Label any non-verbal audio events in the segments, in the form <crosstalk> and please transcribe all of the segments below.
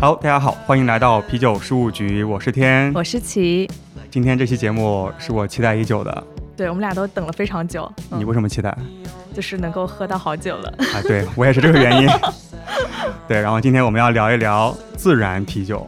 好，大家好，欢迎来到啤酒事务局，我是天，我是齐。今天这期节目是我期待已久的，对我们俩都等了非常久。你为什么期待？就是能够喝到好酒了。啊，对我也是这个原因。<laughs> 对，然后今天我们要聊一聊自然啤酒。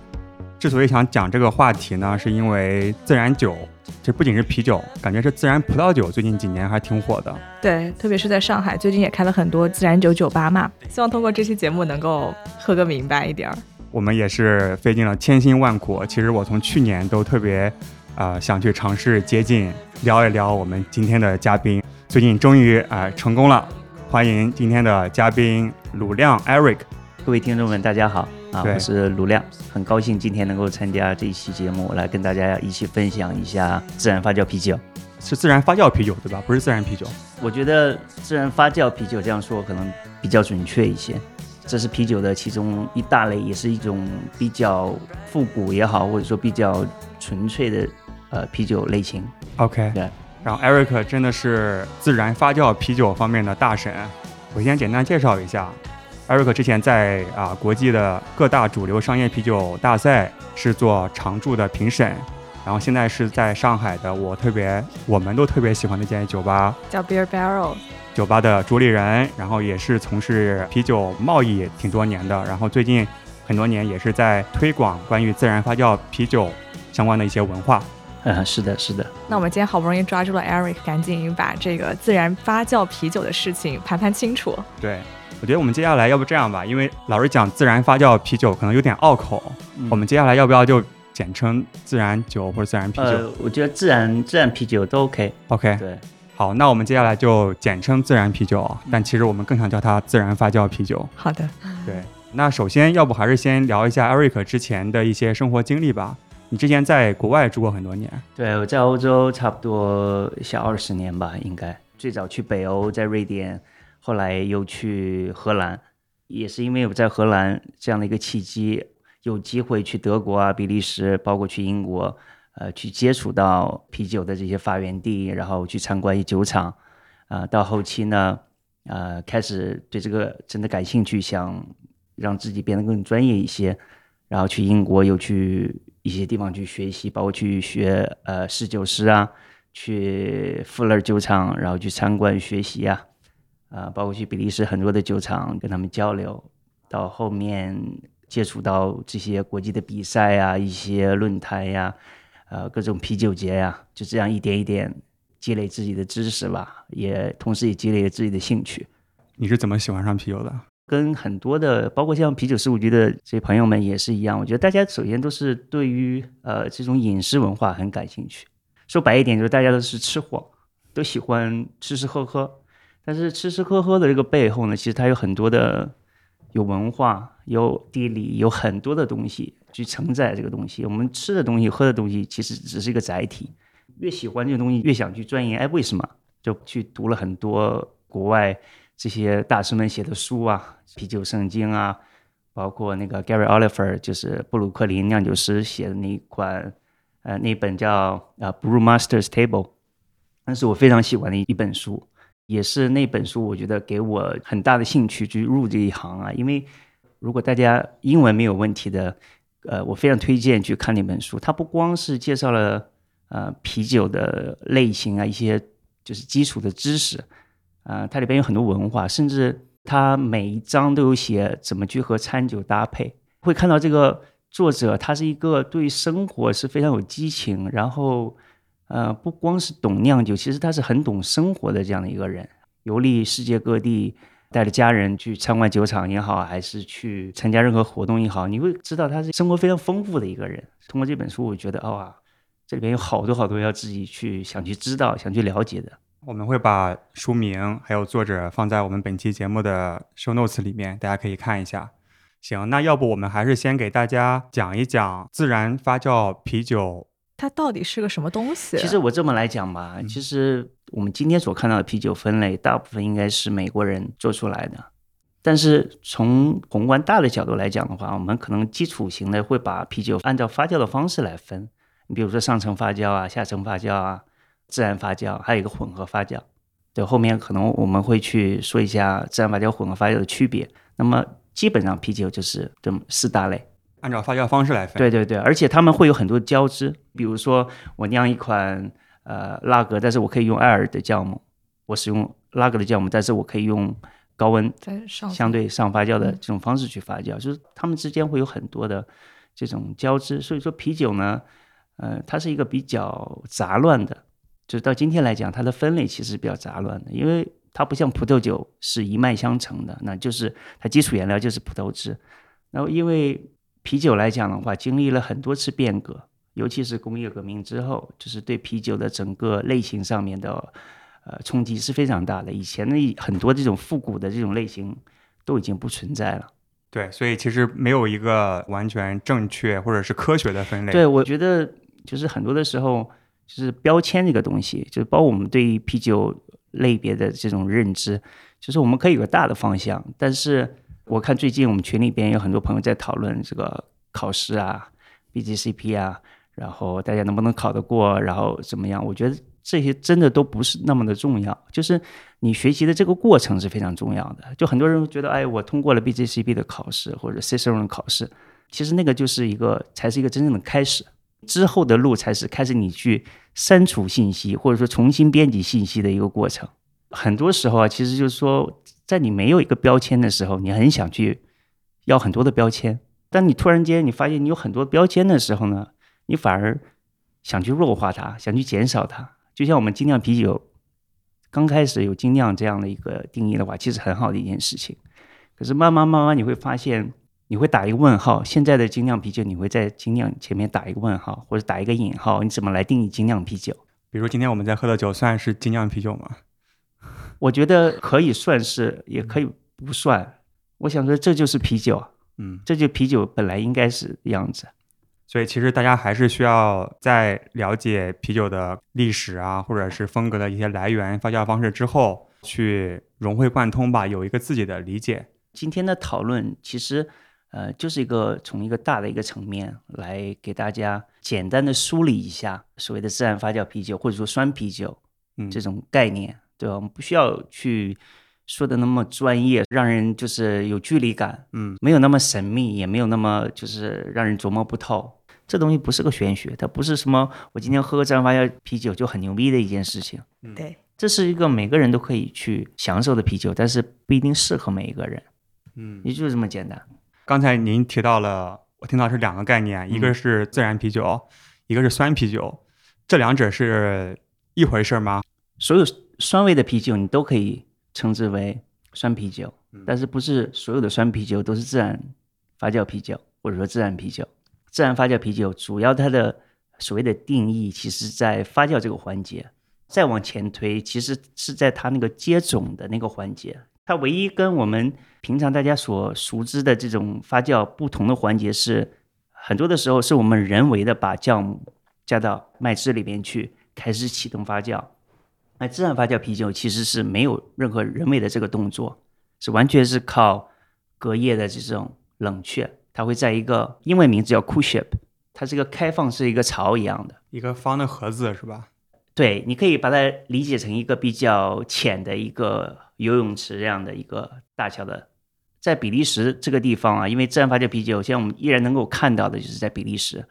之所以想讲这个话题呢，是因为自然酒，这不仅是啤酒，感觉是自然葡萄酒，最近几年还挺火的。对，特别是在上海，最近也开了很多自然酒酒吧嘛。希望通过这期节目能够喝个明白一点儿。我们也是费尽了千辛万苦。其实我从去年都特别，呃，想去尝试接近聊一聊我们今天的嘉宾。最近终于啊成功了，欢迎今天的嘉宾鲁亮 Eric。各位听众们，大家好啊，我是鲁亮，很高兴今天能够参加这一期节目，来跟大家一起分享一下自然发酵啤酒。是自然发酵啤酒对吧？不是自然啤酒。我觉得自然发酵啤酒这样说可能比较准确一些。这是啤酒的其中一大类，也是一种比较复古也好，或者说比较纯粹的呃啤酒类型。OK，对。然后 Eric 真的是自然发酵啤酒方面的大神。我先简单介绍一下，Eric 之前在啊国际的各大主流商业啤酒大赛是做常驻的评审，然后现在是在上海的我特别我们都特别喜欢的一间酒吧，叫 Beer Barrel。酒吧的主理人，然后也是从事啤酒贸易挺多年的，然后最近很多年也是在推广关于自然发酵啤酒相关的一些文化。嗯，是的，是的。那我们今天好不容易抓住了 Eric，赶紧把这个自然发酵啤酒的事情盘盘清楚。对，我觉得我们接下来要不这样吧，因为老是讲自然发酵啤酒可能有点拗口，我们接下来要不要就简称自然酒或者自然啤酒？呃，我觉得自然自然啤酒都 OK。OK。对。好，那我们接下来就简称自然啤酒，但其实我们更想叫它自然发酵啤酒。好的，对。那首先，要不还是先聊一下 Eric 之前的一些生活经历吧。你之前在国外住过很多年。对，我在欧洲差不多小二十年吧，应该。最早去北欧，在瑞典，后来又去荷兰，也是因为我在荷兰这样的一个契机，有机会去德国啊、比利时，包括去英国。呃，去接触到啤酒的这些发源地，然后去参观一酒厂，啊，到后期呢，呃，开始对这个真的感兴趣，想让自己变得更专业一些，然后去英国又去一些地方去学习，包括去学呃侍酒师啊，去富勒酒厂，然后去参观学习啊，啊，包括去比利时很多的酒厂跟他们交流，到后面接触到这些国际的比赛啊，一些论坛呀。呃，各种啤酒节呀，就这样一点一点积累自己的知识吧，也同时也积累了自己的兴趣。你是怎么喜欢上啤酒的？跟很多的，包括像啤酒事务局的这些朋友们也是一样。我觉得大家首先都是对于呃这种饮食文化很感兴趣。说白一点，就是大家都是吃货，都喜欢吃吃喝喝。但是吃吃喝喝的这个背后呢，其实它有很多的有文化、有地理、有很多的东西。去承载这个东西，我们吃的东西、喝的东西，其实只是一个载体。越喜欢这个东西，越想去钻研。哎，为什么？就去读了很多国外这些大师们写的书啊，《啤酒圣经》啊，包括那个 Gary Oliver，就是布鲁克林酿酒师写的那一款，呃，那本叫《啊 Brew Masters Table》，那是我非常喜欢的一本书，也是那本书，我觉得给我很大的兴趣去入这一行啊。因为如果大家英文没有问题的，呃，我非常推荐去看那本书。它不光是介绍了呃啤酒的类型啊，一些就是基础的知识，啊，它里边有很多文化，甚至它每一章都有写怎么去和餐酒搭配。会看到这个作者，他是一个对生活是非常有激情，然后呃，不光是懂酿酒，其实他是很懂生活的这样的一个人，游历世界各地。带着家人去参观酒厂也好，还是去参加任何活动也好，你会知道他是生活非常丰富的一个人。通过这本书，我觉得哇，这里边有好多好多要自己去想去知道、想去了解的。我们会把书名还有作者放在我们本期节目的 show notes 里面，大家可以看一下。行，那要不我们还是先给大家讲一讲自然发酵啤酒它到底是个什么东西？其实我这么来讲吧，其实我们今天所看到的啤酒分类，大部分应该是美国人做出来的。但是从宏观大的角度来讲的话，我们可能基础型的会把啤酒按照发酵的方式来分。你比如说上层发酵啊、下层发酵啊、自然发酵，还有一个混合发酵。对，后面可能我们会去说一下自然发酵、混合发酵的区别。那么基本上啤酒就是这么四大类。按照发酵方式来分。对对对，而且他们会有很多交织，比如说我酿一款呃拉格，但是我可以用艾尔的酵母，我使用拉格的酵母，但是我可以用高温在上相对上发酵的这种方式去发酵，就是他们之间会有很多的这种交织。所以说啤酒呢，呃，它是一个比较杂乱的，就是到今天来讲，它的分类其实比较杂乱的，因为它不像葡萄酒是一脉相承的，那就是它基础原料就是葡萄汁，然后因为啤酒来讲的话，经历了很多次变革，尤其是工业革命之后，就是对啤酒的整个类型上面的呃冲击是非常大的。以前的很多这种复古的这种类型都已经不存在了。对，所以其实没有一个完全正确或者是科学的分类。对，我觉得就是很多的时候，就是标签这个东西，就是包括我们对于啤酒类别的这种认知，就是我们可以有个大的方向，但是。我看最近我们群里边有很多朋友在讨论这个考试啊，BGCP 啊，然后大家能不能考得过，然后怎么样？我觉得这些真的都不是那么的重要，就是你学习的这个过程是非常重要的。就很多人觉得，哎，我通过了 BGCP 的考试或者 Ciceron 考试，其实那个就是一个才是一个真正的开始，之后的路才是开始你去删除信息或者说重新编辑信息的一个过程。很多时候啊，其实就是说。在你没有一个标签的时候，你很想去要很多的标签。当你突然间你发现你有很多标签的时候呢，你反而想去弱化它，想去减少它。就像我们精酿啤酒刚开始有精酿这样的一个定义的话，其实很好的一件事情。可是慢慢慢慢你会发现，你会打一个问号。现在的精酿啤酒，你会在精酿前面打一个问号，或者打一个引号。你怎么来定义精酿啤酒？比如今天我们在喝的酒算是精酿啤酒吗？<laughs> 我觉得可以算是，也可以不算。我想说，这就是啤酒，嗯，这就啤酒本来应该是样子。所以，其实大家还是需要在了解啤酒的历史啊，或者是风格的一些来源、发酵方式之后，去融会贯通吧，有一个自己的理解。今天的讨论其实，呃，就是一个从一个大的一个层面来给大家简单的梳理一下所谓的自然发酵啤酒或者说酸啤酒，嗯，这种概念。对吧？我们不需要去说的那么专业，让人就是有距离感，嗯，没有那么神秘，也没有那么就是让人琢磨不透。这东西不是个玄学，它不是什么我今天喝个自然发酵啤酒就很牛逼的一件事情。对，这是一个每个人都可以去享受的啤酒，但是不一定适合每一个人。嗯，也就是这么简单。刚才您提到了，我听到是两个概念，一个是自然啤酒，一个是酸啤酒，这两者是一回事吗？所有。酸味的啤酒你都可以称之为酸啤酒，但是不是所有的酸啤酒都是自然发酵啤酒，或者说自然啤酒。自然发酵啤酒主要它的所谓的定义，其实在发酵这个环节。再往前推，其实是在它那个接种的那个环节。它唯一跟我们平常大家所熟知的这种发酵不同的环节是，很多的时候是我们人为的把酵母加到麦汁里边去，开始启动发酵。那自然发酵啤酒其实是没有任何人为的这个动作，是完全是靠隔夜的这种冷却。它会在一个英文名字叫 cool ship，它是一个开放式一个槽一样的一个方的盒子，是吧？对，你可以把它理解成一个比较浅的一个游泳池这样的一个大小的。在比利时这个地方啊，因为自然发酵啤酒，现在我们依然能够看到的就是在比利时。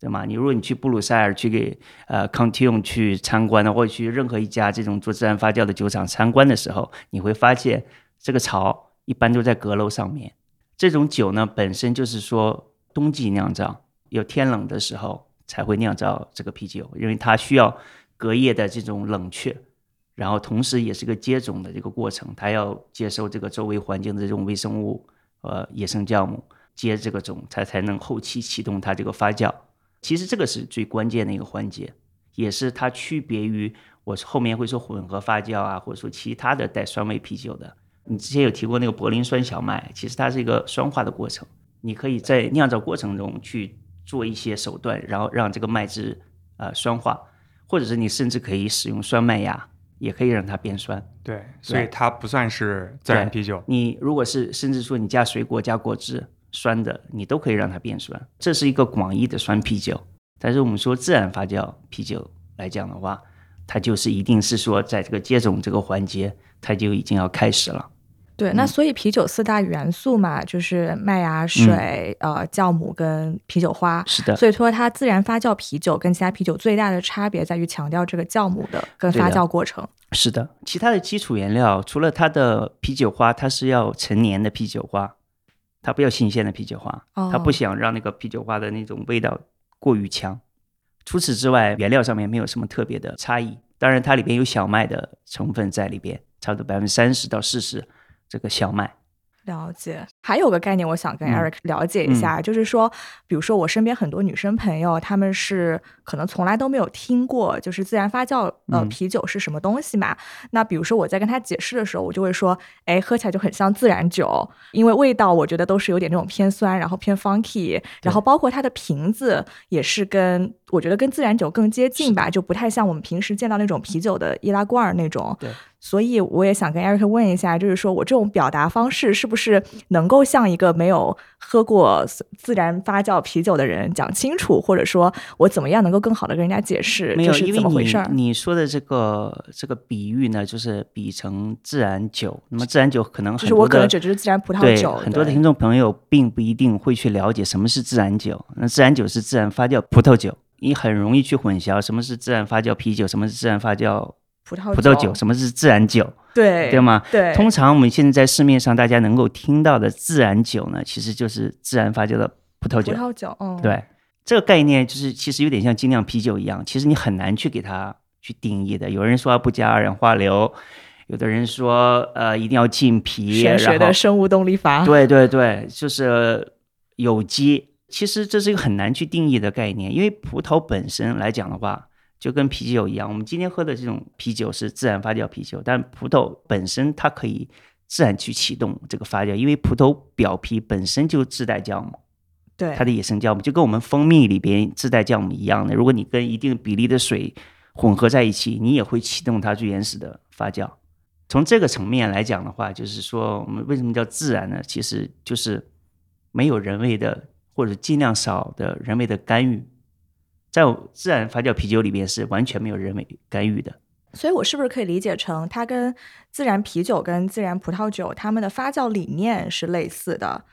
对吗？你如果你去布鲁塞尔去给呃 Contium 去参观的，或者去任何一家这种做自然发酵的酒厂参观的时候，你会发现这个槽一般都在阁楼上面。这种酒呢，本身就是说冬季酿造，有天冷的时候才会酿造这个啤酒，因为它需要隔夜的这种冷却，然后同时也是个接种的这个过程，它要接受这个周围环境的这种微生物呃野生酵母接这个种，它才能后期启动它这个发酵。其实这个是最关键的一个环节，也是它区别于我后面会说混合发酵啊，或者说其他的带酸味啤酒的。你之前有提过那个柏林酸小麦，其实它是一个酸化的过程。你可以在酿造过程中去做一些手段，然后让这个麦汁呃酸化，或者是你甚至可以使用酸麦芽，也可以让它变酸。对，所以它不算是自然啤酒。你如果是甚至说你加水果加果汁酸的，你都可以让它变酸。这是一个广义的酸啤酒。但是我们说自然发酵啤酒来讲的话，它就是一定是说在这个接种这个环节，它就已经要开始了。对，那所以啤酒四大元素嘛，就是麦芽水、呃酵母跟啤酒花。是的，所以说它自然发酵啤酒跟其他啤酒最大的差别在于强调这个酵母的跟发酵过程。是的，其他的基础原料除了它的啤酒花，它是要陈年的啤酒花，它不要新鲜的啤酒花，它不想让那个啤酒花的那种味道过于强。除此之外，原料上面没有什么特别的差异。当然，它里边有小麦的成分在里边，差不多百分之三十到四十。这个小麦。了解，还有个概念，我想跟 Eric 了解一下，就是说，比如说我身边很多女生朋友，她们是可能从来都没有听过，就是自然发酵呃啤酒是什么东西嘛？那比如说我在跟她解释的时候，我就会说，哎，喝起来就很像自然酒，因为味道我觉得都是有点那种偏酸，然后偏 funky，然后包括它的瓶子也是跟我觉得跟自然酒更接近吧，就不太像我们平时见到那种啤酒的易拉罐那种。对。所以我也想跟 Eric 问一下，就是说我这种表达方式是不是能够像一个没有喝过自然发酵啤酒的人讲清楚，或者说我怎么样能够更好的跟人家解释这是怎么回事儿？你说的这个这个比喻呢，就是比成自然酒。那么自然酒可能就是我可能指的是自然葡萄酒。很多的听众朋友并不一定会去了解什么是自然酒。那自然酒是自然发酵葡萄酒，你很容易去混淆什么是自然发酵啤酒，什么是自然发酵。葡萄葡萄酒，什么是自然酒？对对吗？对。通常我们现在在市面上大家能够听到的自然酒呢，其实就是自然发酵的葡萄酒。葡萄酒，嗯，对。这个概念就是其实有点像精酿啤酒一样，其实你很难去给它去定义的。有人说不加二氧化硫，有的人说呃一定要浸皮，玄学的生物动力法。对对对，就是有机。其实这是一个很难去定义的概念，因为葡萄本身来讲的话。就跟啤酒一样，我们今天喝的这种啤酒是自然发酵啤酒，但葡萄本身它可以自然去启动这个发酵，因为葡萄表皮本身就自带酵母，对，它的野生酵母就跟我们蜂蜜里边自带酵母一样的。如果你跟一定比例的水混合在一起，你也会启动它最原始的发酵。从这个层面来讲的话，就是说我们为什么叫自然呢？其实就是没有人为的或者尽量少的人为的干预。在自然发酵啤酒里面是完全没有人为干预的，所以我是不是可以理解成它跟自然啤酒跟自然葡萄酒它们的发酵理念是类似的，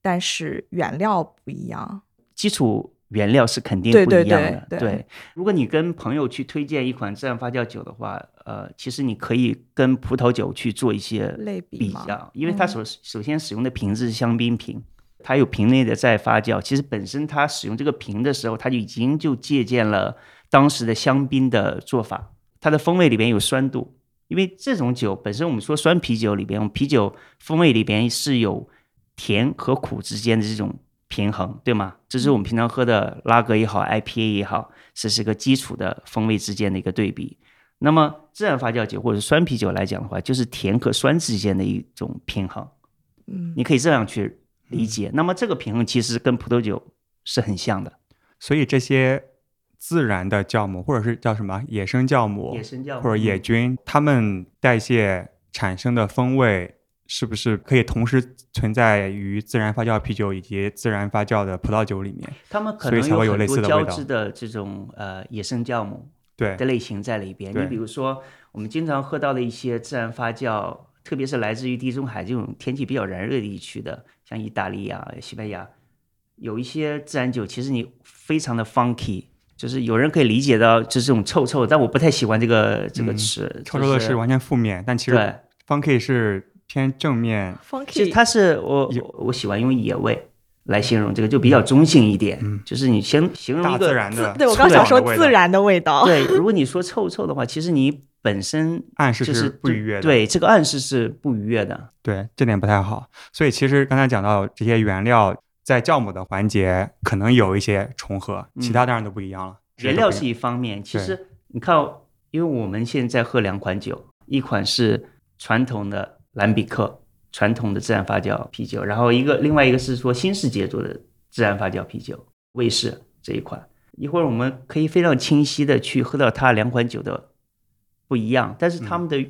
但是原料不一样，基础原料是肯定不一样的。对，如果你跟朋友去推荐一款自然发酵酒的话，呃，其实你可以跟葡萄酒去做一些类比较，因为它首首先使用的瓶子是香槟瓶。它有瓶内的再发酵，其实本身它使用这个瓶的时候，它就已经就借鉴了当时的香槟的做法。它的风味里边有酸度，因为这种酒本身我们说酸啤酒里边，啤酒风味里边是有甜和苦之间的这种平衡，对吗？这是我们平常喝的拉格也好，IPA 也好，这是个基础的风味之间的一个对比。那么自然发酵酒或者酸啤酒来讲的话，就是甜和酸之间的一种平衡。嗯，你可以这样去。理解，那么这个平衡其实跟葡萄酒是很像的，所以这些自然的酵母或者是叫什么野生酵母、野生酵母或者野菌，它们代谢产生的风味是不是可以同时存在于自然发酵啤酒以及自然发酵的葡萄酒里面？它们可能有很多交织的这种呃野生酵母对的类型在里边。你比如说我们经常喝到的一些自然发酵，特别是来自于地中海这种天气比较炎热地区的。像意大利啊、西班牙，有一些自然酒，其实你非常的 funky，就是有人可以理解到就是这种臭臭，但我不太喜欢这个这个词。臭臭的是完全负面，但其实 funky 是偏正面。funky 其实它是我我喜欢用野味来形容这个，就比较中性一点。嗯，就是你先形容一个自然的，对我刚想说自然的味道。对，如果你说臭臭的话，其实你。本身暗示是不愉悦的，对这个暗示是不愉悦的，对这点不太好。所以其实刚才讲到这些原料在酵母的环节可能有一些重合，其他当然都不一样了。原料是一方面，其实你看，因为我们现在喝两款酒，一款是传统的兰比克传统的自然发酵啤酒，然后一个另外一个是说新世界做的自然发酵啤酒，卫士这一款。一会儿我们可以非常清晰的去喝到它两款酒的不一样，但是他们的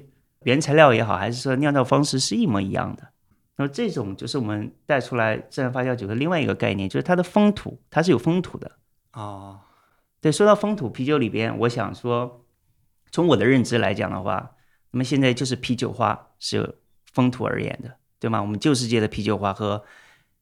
原材料也好，还是说酿造方式是一模一样的。那么这种就是我们带出来自然发酵酒的另外一个概念，就是它的风土，它是有风土的哦。对，说到风土啤酒里边，我想说，从我的认知来讲的话，那么现在就是啤酒花是有风土而言的，对吗？我们旧世界的啤酒花和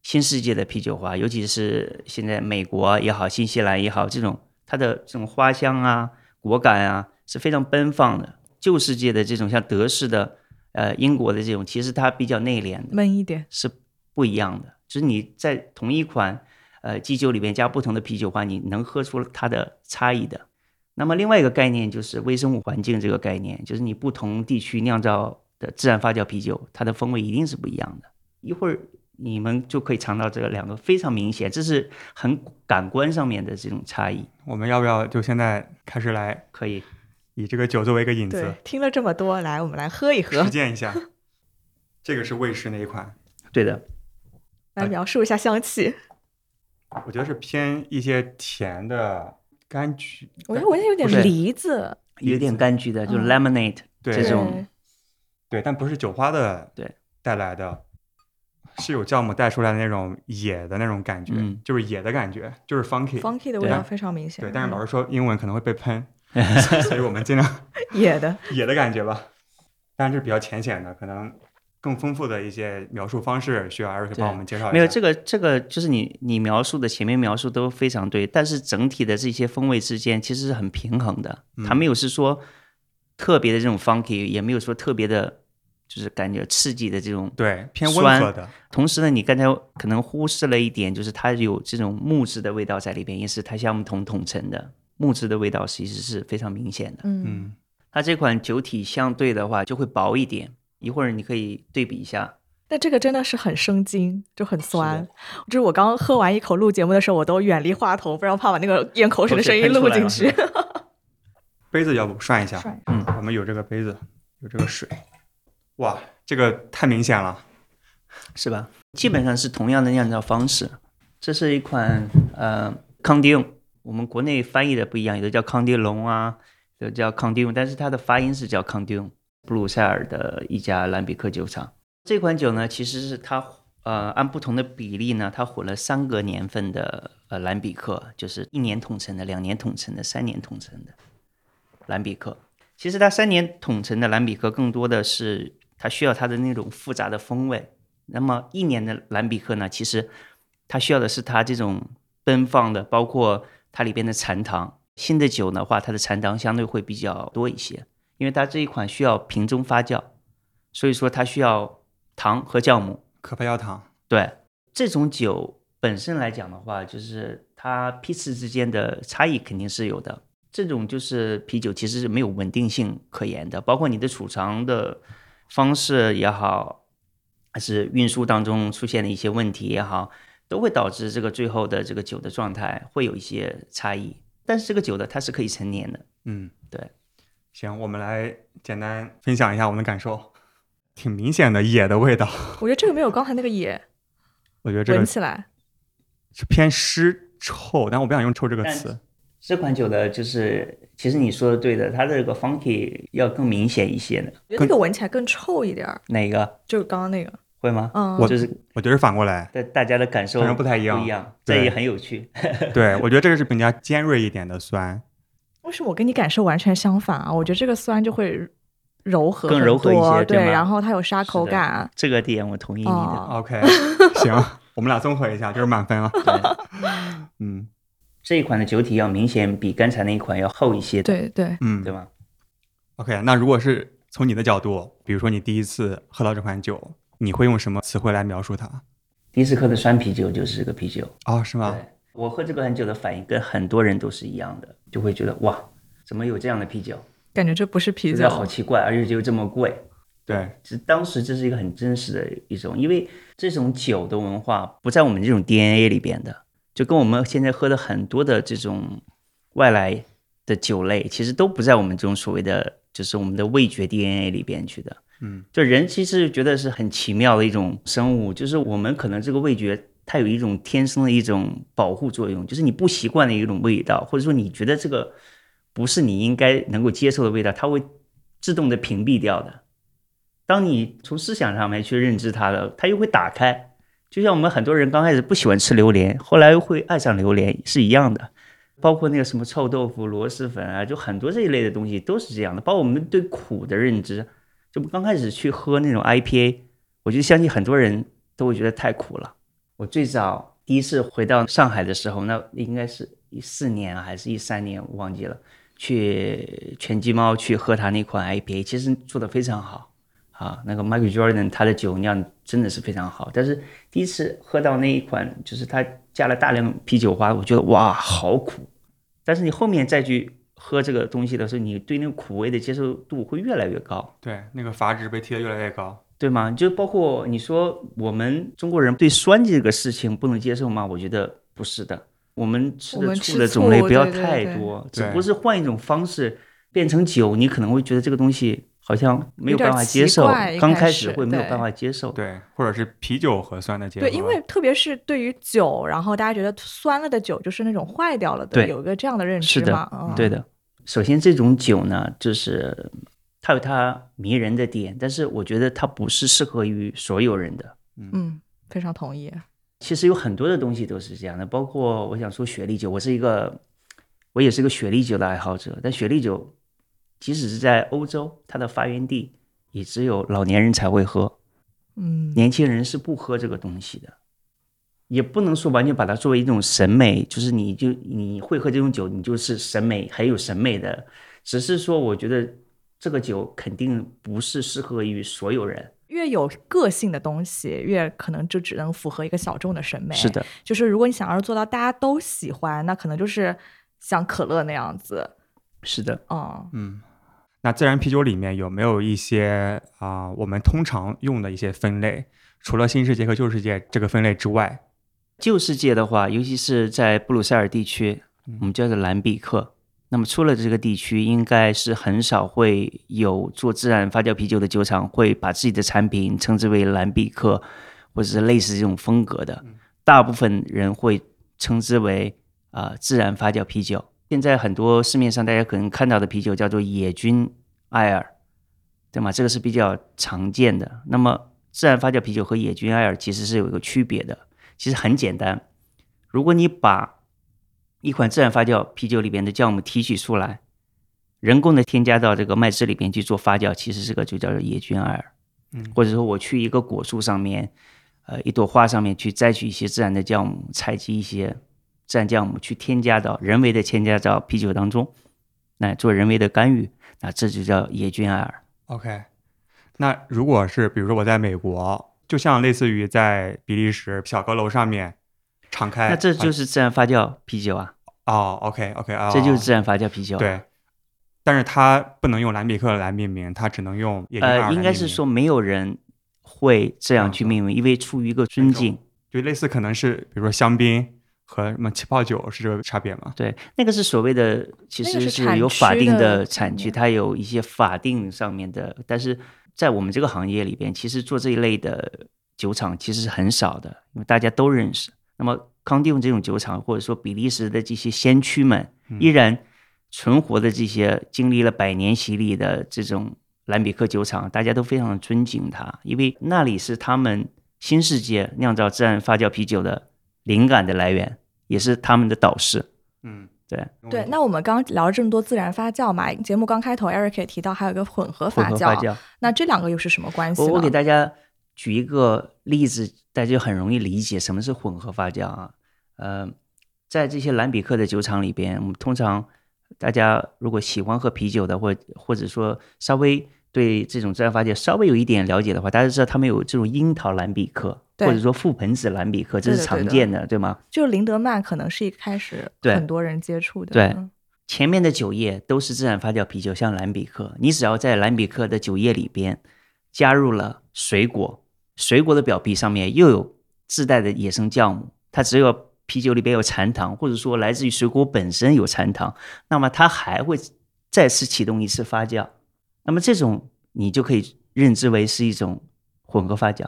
新世界的啤酒花，尤其是现在美国也好，新西兰也好，这种它的这种花香啊、果感啊是非常奔放的。旧世界的这种像德式的、呃英国的这种，其实它比较内敛，闷一点，是不一样的。就是你在同一款。呃，基酒里面加不同的啤酒花，你能喝出它的差异的。那么另外一个概念就是微生物环境这个概念，就是你不同地区酿造的自然发酵啤酒，它的风味一定是不一样的。一会儿你们就可以尝到这个两个非常明显，这是很感官上面的这种差异。我们要不要就现在开始来？可以，以这个酒作为一个引子。听了这么多，来我们来喝一喝，实践一下。这个是卫士那一款，对的。<laughs> 来描述一下香气。我觉得是偏一些甜的柑橘，我觉得闻起来有点梨子，有点柑橘的，就是 lemonade 这种，对，但不是酒花的，对，带来的，是有酵母带出来的那种野的那种感觉，就是野的感觉，就是 funky，funky 的味道非常明显。对，但是老师说英文可能会被喷，<laughs> 所以我们尽量 <laughs> 野的 <laughs> 野的感觉吧，但是比较浅显的，可能。更丰富的一些描述方式，需要艾瑞克帮我们介绍一下。没有这个，这个就是你你描述的前面描述都非常对，但是整体的这些风味之间其实是很平衡的，它没有是说特别的这种 funky，也没有说特别的，就是感觉刺激的这种对偏温和的。同时呢，你刚才可能忽视了一点，就是它有这种木质的味道在里边，也是它橡木桶桶成的木质的味道，其实是非常明显的。嗯，它这款酒体相对的话就会薄一点。一会儿你可以对比一下，但这个真的是很生津，就很酸。就是我刚喝完一口录节目的时候，我都远离话筒，不然怕把那个咽口水的声音录进去。<laughs> 杯子要不涮一下？嗯，我们有这个杯子，有这个水。哇，这个太明显了，是吧？基本上是同样的酿造方式。这是一款呃康迪翁，我们国内翻译的不一样，有的叫康迪龙啊，有的叫康迪翁，但是它的发音是叫康迪翁。布鲁塞尔的一家兰比克酒厂，这款酒呢，其实是它呃按不同的比例呢，它混了三个年份的呃兰比克，就是一年统称的、两年统称的、三年统称的兰比克。其实它三年统称的兰比克更多的是它需要它的那种复杂的风味，那么一年的兰比克呢，其实它需要的是它这种奔放的，包括它里边的残糖。新的酒的话，它的残糖相对会比较多一些。因为它这一款需要瓶中发酵，所以说它需要糖和酵母，可发酵糖。对这种酒本身来讲的话，就是它批次之间的差异肯定是有的。这种就是啤酒其实是没有稳定性可言的，包括你的储藏的方式也好，还是运输当中出现的一些问题也好，都会导致这个最后的这个酒的状态会有一些差异。但是这个酒的它是可以陈年的，嗯，对。行，我们来简单分享一下我们的感受，挺明显的野的味道。<laughs> 我觉得这个没有刚才那个野，我觉得这个闻起来是偏湿臭，但我不想用臭这个词。这款酒的就是，其实你说的对的，它的这个 funky 要更明显一些的。我觉得这个闻起来更臭一点。哪个？就是刚刚那个。会吗？嗯，我就是我觉得反过来，对大家的感受可能不太一样，不一样，这也很有趣。<laughs> 对，我觉得这个是比较尖锐一点的酸。为什么我跟你感受完全相反啊？我觉得这个酸就会柔和更柔和一些，对，然后它有沙口感。这个点我同意你的。OK，<laughs> 行，我们俩综合一下就是满分了。嗯，<laughs> 这一款的酒体要明显比刚才那一款要厚一些。对对，嗯，对吧？OK，那如果是从你的角度，比如说你第一次喝到这款酒，你会用什么词汇来描述它？第一次喝的酸啤酒就是这个啤酒哦，是吗？我喝这个很久的反应跟很多人都是一样的，就会觉得哇，怎么有这样的啤酒？感觉这不是啤酒，好奇怪，而且就这么贵。对，这当时这是一个很真实的一种，因为这种酒的文化不在我们这种 DNA 里边的，就跟我们现在喝的很多的这种外来的酒类，其实都不在我们这种所谓的就是我们的味觉 DNA 里边去的。嗯，就人其实觉得是很奇妙的一种生物，就是我们可能这个味觉。它有一种天生的一种保护作用，就是你不习惯的一种味道，或者说你觉得这个不是你应该能够接受的味道，它会自动的屏蔽掉的。当你从思想上面去认知它了，它又会打开。就像我们很多人刚开始不喜欢吃榴莲，后来又会爱上榴莲是一样的。包括那个什么臭豆腐、螺蛳粉啊，就很多这一类的东西都是这样的。包括我们对苦的认知，就刚开始去喝那种 IPA，我就相信很多人都会觉得太苦了。我最早第一次回到上海的时候，那应该是一四年还是一三年，我忘记了。去全鸡猫去喝他那款 IPA，其实做的非常好啊。那个 Michael Jordan 他的酒酿真的是非常好。但是第一次喝到那一款，就是他加了大量啤酒花，我觉得哇，好苦。但是你后面再去喝这个东西的时候，你对那个苦味的接受度会越来越高。对，那个阀值被提得越来越高。对吗？就包括你说我们中国人对酸这个事情不能接受吗？我觉得不是的。我们吃的醋的种类不要太多，只不过是换一种方式变成酒，你可能会觉得这个东西好像没有办法接受。刚开始会没有办法接受。对，或者是啤酒和酸的结合。对，因为特别是对于酒，然后大家觉得酸了的酒就是那种坏掉了的，有一个这样的认知嘛。对的。首先，这种酒呢，就是。它有它迷人的点，但是我觉得它不是适合于所有人的。嗯，非常同意。其实有很多的东西都是这样的，包括我想说雪莉酒，我是一个，我也是个雪莉酒的爱好者。但雪莉酒，即使是在欧洲，它的发源地也只有老年人才会喝。嗯，年轻人是不喝这个东西的，也不能说完全把它作为一种审美，就是你就你会喝这种酒，你就是审美很有审美的。只是说，我觉得。这个酒肯定不是适合于所有人。越有个性的东西，越可能就只能符合一个小众的审美。是的，就是如果你想要做到大家都喜欢，那可能就是像可乐那样子。是的，哦，嗯。那自然啤酒里面有没有一些啊，我们通常用的一些分类？除了新世界和旧世界这个分类之外，旧世界的话，尤其是在布鲁塞尔地区，我们叫做蓝比克。那么出了这个地区，应该是很少会有做自然发酵啤酒的酒厂会把自己的产品称之为蓝比克，或者是类似这种风格的。大部分人会称之为啊自然发酵啤酒。现在很多市面上大家可能看到的啤酒叫做野菌艾尔，对吗？这个是比较常见的。那么自然发酵啤酒和野菌艾尔其实是有一个区别的。其实很简单，如果你把一款自然发酵啤酒里边的酵母提取出来，人工的添加到这个麦汁里边去做发酵，其实这个就叫做野菌艾尔。嗯，或者说我去一个果树上面，呃，一朵花上面去摘取一些自然的酵母，采集一些自然酵母去添加到人为的添加到啤酒当中，来做人为的干预，那这就叫野菌艾尔。OK，那如果是比如说我在美国，就像类似于在比利时小阁楼上面。敞开，那这就是自然发酵啤酒啊！哦，OK，OK，啊，这就是自然发酵啤酒。对，但是它不能用蓝比克来命名，它只能用野菌呃，应该是说没有人会这样去命名，因为出于一个尊敬，就类似可能是比如说香槟和什么气泡酒是这个差别吗？对，那个是所谓的，其实是有法定的产区，它有一些法定上面的，但是在我们这个行业里边，其实做这一类的酒厂其实是很少的，因为大家都认识。那么康迪翁这种酒厂，或者说比利时的这些先驱们，依然存活的这些经历了百年洗礼的这种兰比克酒厂，大家都非常的尊敬它，因为那里是他们新世界酿造自然发酵啤酒的灵感的来源，也是他们的导师。嗯，对对。那我们刚聊了这么多自然发酵嘛，节目刚开头，Eric 也提到还有个混合发酵，那这两个又是什么关系？我我给大家举一个例子。大家就很容易理解什么是混合发酵啊，呃，在这些兰比克的酒厂里边，我们通常大家如果喜欢喝啤酒的，或或者说稍微对这种自然发酵稍微有一点了解的话，大家知道他们有这种樱桃兰比克，或者说覆盆子蓝比克，这是常见的，对吗？就林德曼可能是一开始很多人接触的。对，前面的酒液都是自然发酵啤酒，像蓝比克，你只要在蓝比克的酒液里边加入了水果。水果的表皮上面又有自带的野生酵母，它只有啤酒里边有残糖，或者说来自于水果本身有残糖，那么它还会再次启动一次发酵，那么这种你就可以认知为是一种混合发酵。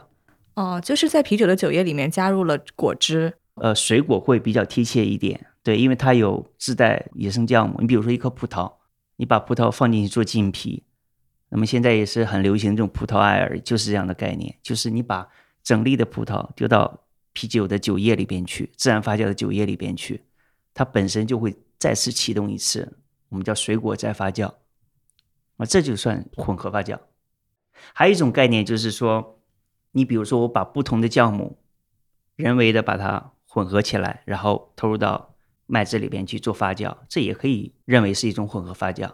哦，就是在啤酒的酒液里面加入了果汁。呃，水果会比较贴切一点，对，因为它有自带野生酵母。你比如说一颗葡萄，你把葡萄放进去做浸皮，那么现在也是很流行这种葡萄艾尔，就是这样的概念，就是你把整粒的葡萄丢到啤酒的酒液里边去，自然发酵的酒液里边去，它本身就会再次启动一次，我们叫水果再发酵，啊，这就算混合发酵。还有一种概念就是说，你比如说我把不同的酵母人为的把它混合起来，然后投入到麦汁里边去做发酵，这也可以认为是一种混合发酵。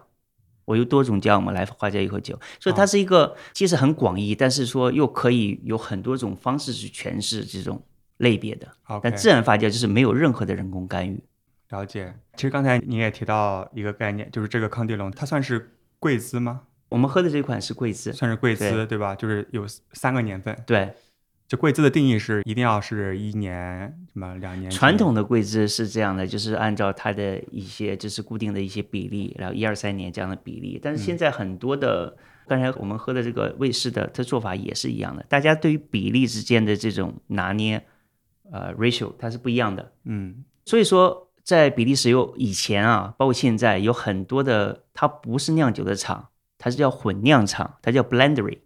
我用多种酵母来发酵一口酒，所以它是一个其实很广义，但是说又可以有很多种方式去诠释这种类别的。但自然发酵就是没有任何的人工干预。了解。其实刚才你也提到一个概念，就是这个康帝龙，它算是贵资吗？我们喝的这款是贵兹，算是贵兹对吧？就是有三个年份。对。这贵兹的定义是一定要是一年什么两年？传统的贵兹是这样的，就是按照它的一些就是固定的一些比例，然后一二三年这样的比例。但是现在很多的，刚才我们喝的这个卫士的，它做法也是一样的。大家对于比例之间的这种拿捏，呃，ratio 它是不一样的。嗯，所以说在比利时有以前啊，包括现在有很多的，它不是酿酒的厂，它是叫混酿厂，它叫 blendery。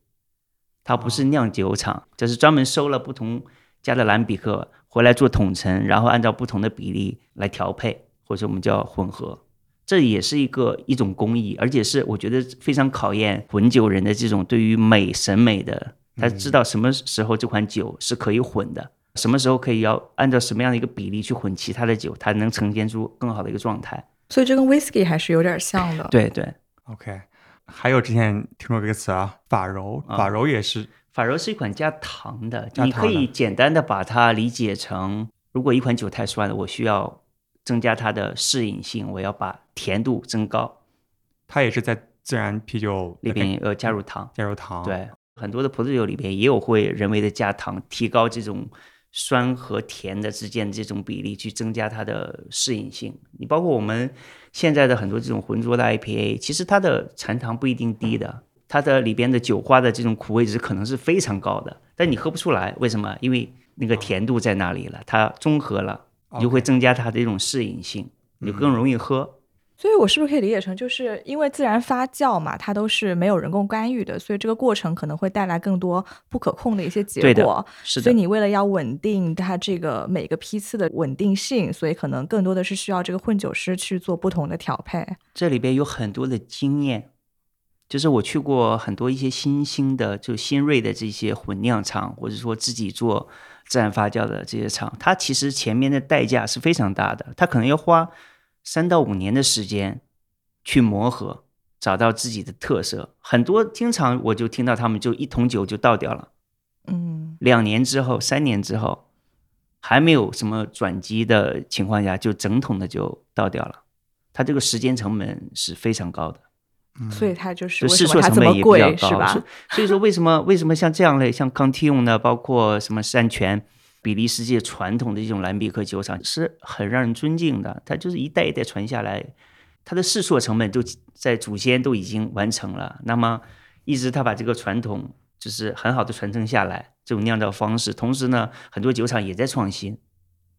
它不是酿酒厂，就是专门收了不同家的蓝比克回来做统称，然后按照不同的比例来调配，或者我们叫混合。这也是一个一种工艺，而且是我觉得非常考验混酒人的这种对于美审美的，他知道什么时候这款酒是可以混的，什么时候可以要按照什么样的一个比例去混其他的酒，它能呈现出更好的一个状态。所以这跟 whisky 还是有点像的。对对，OK。还有之前听说这个词啊，法柔，法柔也是，法柔是一款加糖的，你可以简单的把它理解成，如果一款酒太酸了，我需要增加它的适应性，我要把甜度增高。它也是在自然啤酒里边呃加入糖，加入糖，对，很多的葡萄酒里边也有会人为的加糖，提高这种酸和甜的之间的这种比例，去增加它的适应性。你包括我们。现在的很多这种浑浊的 IPA，其实它的残糖不一定低的，它的里边的酒花的这种苦味值可能是非常高的，但你喝不出来，为什么？因为那个甜度在那里了，它中和了，你就会增加它的一种适应性，你更容易喝。所以，我是不是可以理解成，就是因为自然发酵嘛，它都是没有人工干预的，所以这个过程可能会带来更多不可控的一些结果。是的。所以你为了要稳定它这个每个批次的稳定性，所以可能更多的是需要这个混酒师去做不同的调配。这里边有很多的经验，就是我去过很多一些新兴的、就新锐的这些混酿厂，或者说自己做自然发酵的这些厂，它其实前面的代价是非常大的，它可能要花。三到五年的时间去磨合，找到自己的特色。很多经常我就听到他们就一桶酒就倒掉了，嗯，两年之后、三年之后还没有什么转机的情况下，就整桶的就倒掉了。它这个时间成本是非常高的，所以它就是试错成本也比较高，所以说为什么为什么像这样类像康提用呢，包括什么山泉。比利时界传统的这种蓝比克酒厂是很让人尊敬的，它就是一代一代传下来，它的试错成本都在祖先都已经完成了。那么一直他把这个传统就是很好的传承下来，这种酿造方式。同时呢，很多酒厂也在创新。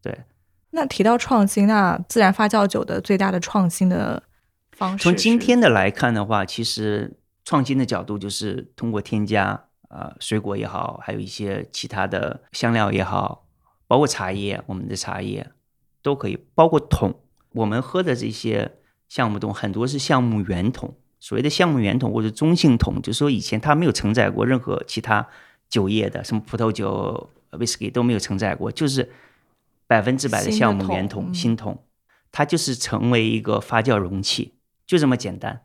对，那提到创新，那自然发酵酒的最大的创新的方式，从今天的来看的话，其实创新的角度就是通过添加。呃，水果也好，还有一些其他的香料也好，包括茶叶，我们的茶叶都可以，包括桶，我们喝的这些橡木桶很多是橡木圆桶。所谓的橡木圆桶或者中性桶，就是说以前它没有承载过任何其他酒业的，什么葡萄酒、whisky 都没有承载过，就是百分之百的橡木圆桶新桶，它就是成为一个发酵容器，就这么简单。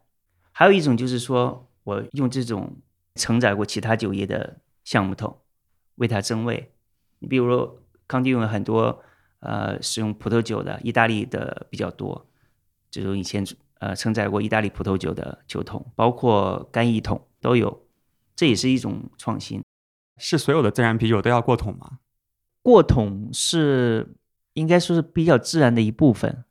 还有一种就是说我用这种。承载过其他酒业的橡木桶，为它增味。你比如说，康帝用很多呃使用葡萄酒的，意大利的比较多，这种以前呃承载过意大利葡萄酒的酒桶，包括干邑桶都有，这也是一种创新。是所有的自然啤酒都要过桶吗？过桶是应该说是比较自然的一部分，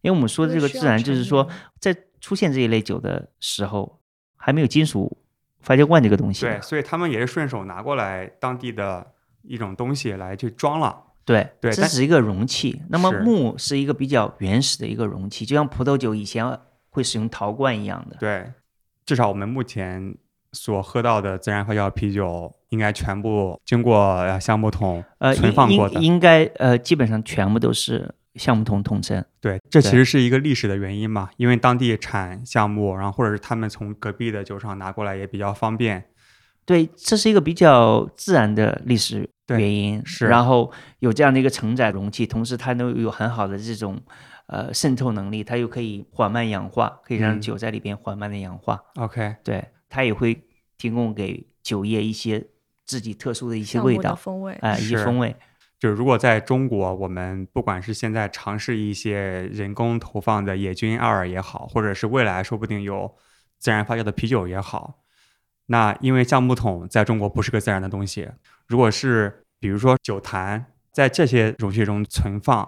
因为我们说的这个自然，就是说在出现这一类酒的时候，还没有金属。发酵罐这个东西，对，所以他们也是顺手拿过来当地的一种东西来去装了。对对，但这是一个容器。那么木是一个比较原始的一个容器，就像葡萄酒以前会使用陶罐一样的。对，至少我们目前所喝到的自然发酵啤酒，应该全部经过呃橡木桶呃，存放过的应该呃，基本上全部都是橡木桶桶称。对，这其实是一个历史的原因嘛，因为当地产项目，然后或者是他们从隔壁的酒厂拿过来也比较方便。对，这是一个比较自然的历史原因。是然后有这样的一个承载容器，同时它能有很好的这种呃渗透能力，它又可以缓慢氧化，可以让嗯酒在里边缓慢的氧化。OK，对，它也会提供给酒业一些自己特殊的一些味道，风味。哎、一些风味。就是如果在中国，我们不管是现在尝试一些人工投放的野菌二也好，或者是未来说不定有自然发酵的啤酒也好，那因为橡木桶在中国不是个自然的东西，如果是比如说酒坛在这些容器中存放，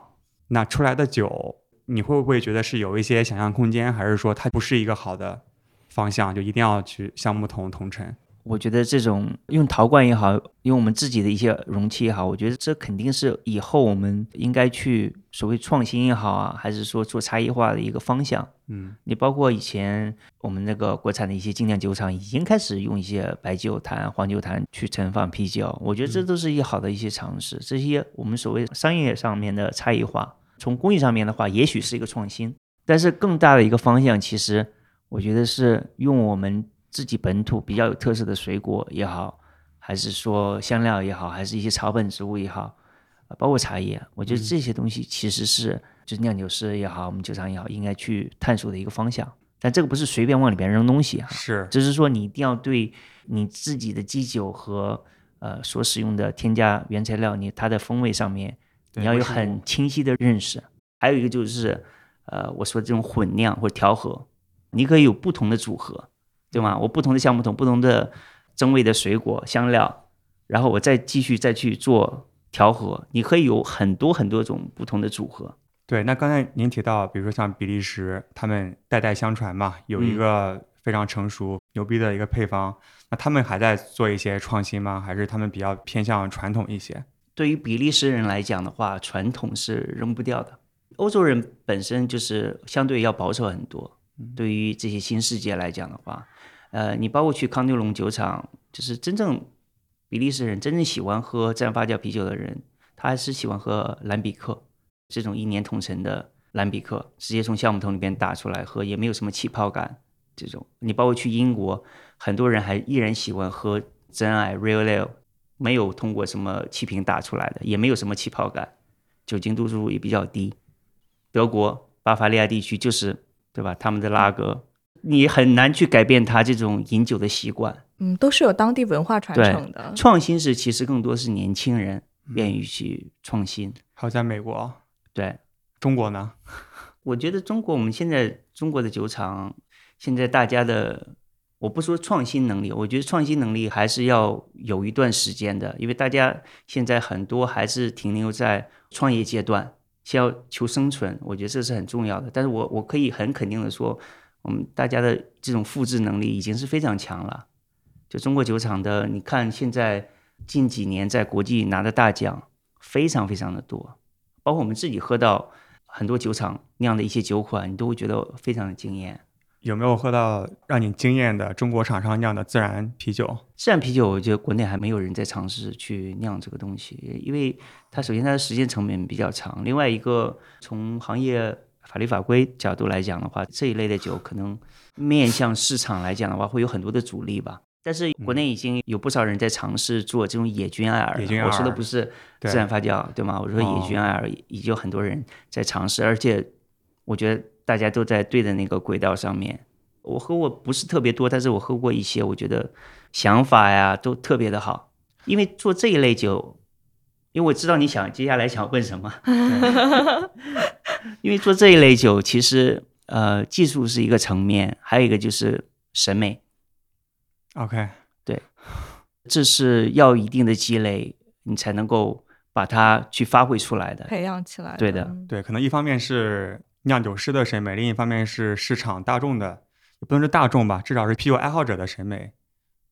那出来的酒，你会不会觉得是有一些想象空间，还是说它不是一个好的方向，就一定要去橡木桶桶陈？我觉得这种用陶罐也好，用我们自己的一些容器也好，我觉得这肯定是以后我们应该去所谓创新也好啊，还是说做差异化的一个方向。嗯你包括以前我们那个国产的一些精酿酒厂已经开始用一些白酒坛、黄酒坛去盛放啤酒，我觉得这都是一些好的一些尝试。这些我们所谓商业上面的差异化，从工艺上面的话，也许是一个创新，但是更大的一个方向，其实我觉得是用我们自己本土比较有特色的水果也好，还是说香料也好，还是一些草本植物也好，呃包括茶叶，我觉得嗯这些东西其实是就是酿酒师也好，我们酒厂也好，应该去探索的一个方向。但这个不是随便往里边扔东西啊，是只是说你一定要对你自己的基酒和呃所使用的添加原材料，你它的风味上面你要有很清晰的认识。还有一个就是呃我说这种混酿或者调和，你可以有不同的组合，对吗？我不同的橡木桶、不同的增味的水果、香料，然后我再继续再去做调和，你可以有很多很多种不同的组合。对，那刚才您提到，比如说像比利时，他们代代相传嘛，有一嗯个非常成熟、牛逼的一个配方，那他们还在做一些创新吗？还是他们比较偏向传统一些？对于比利时人来讲的话，传统是扔不掉的。欧洲人本身就是相对要保守很多。对于这些新世界来讲的话，呃，你包括去康定龙酒厂，就是真正比利时人真正喜欢喝自然发酵啤酒的人，他还是喜欢喝兰比克这种一年桶陈的兰比克，直接从橡木桶里边打出来喝，也没有什么气泡感。这种你包括去英国，很多人还依然喜欢喝真爱 Real Ale，没有通过什么气瓶打出来的，也没有什么气泡感，酒精度数也比较低。德国巴伐利亚地区就是对吧？他们的拉格，你很难去改变他这种饮酒的习惯。嗯，都是有当地文化传承的。创新是其实更多是年轻人愿意去创新。还有在美国、对，中国呢？<laughs> 我觉得中国我们现在中国的酒厂，现在大家的，我不说创新能力，我觉得创新能力还是要有一段时间的，因为大家现在很多还是停留在创业阶段，先要求生存，我觉得这是很重要的。但是我我可以很肯定的说，我们大家的这种复制能力已经是非常强了。就中国酒厂的，你看现在近几年在国际拿的大奖非常非常的多，包括我们自己喝到很多酒厂酿的一些酒款，你都会觉得非常的惊艳。有没有喝到让你惊艳的中国厂商酿的自然啤酒？自然啤酒，我觉得国内还没有人在尝试去酿这个东西，因为它首先它的时间成本比较长，另外一个从行业法律法规角度来讲的话，这一类的酒可能面向市场来讲的话，会有很多的阻力吧。但是国内已经有不少人在尝试做这种野菌艾尔我说的不是自然发酵，对吗？我说野菌艾尔已经有很多人在尝试，而且我觉得大家都在对的那个轨道上面。我喝过不是特别多，但是我喝过一些，我觉得想法呀都特别的好。因为做这一类酒，因为我知道你想接下来想问什么，<laughs> 因为做这一类酒，其实呃技术是一个层面，还有一个就是审美，OK，对。这是要一定的积累，你才能够把它去发挥出来的。培养起来。对的嗯对，可能一方面是酿酒师的审美，另一方面是市场大众的，也不能是大众吧，至少是啤酒爱好者的审美，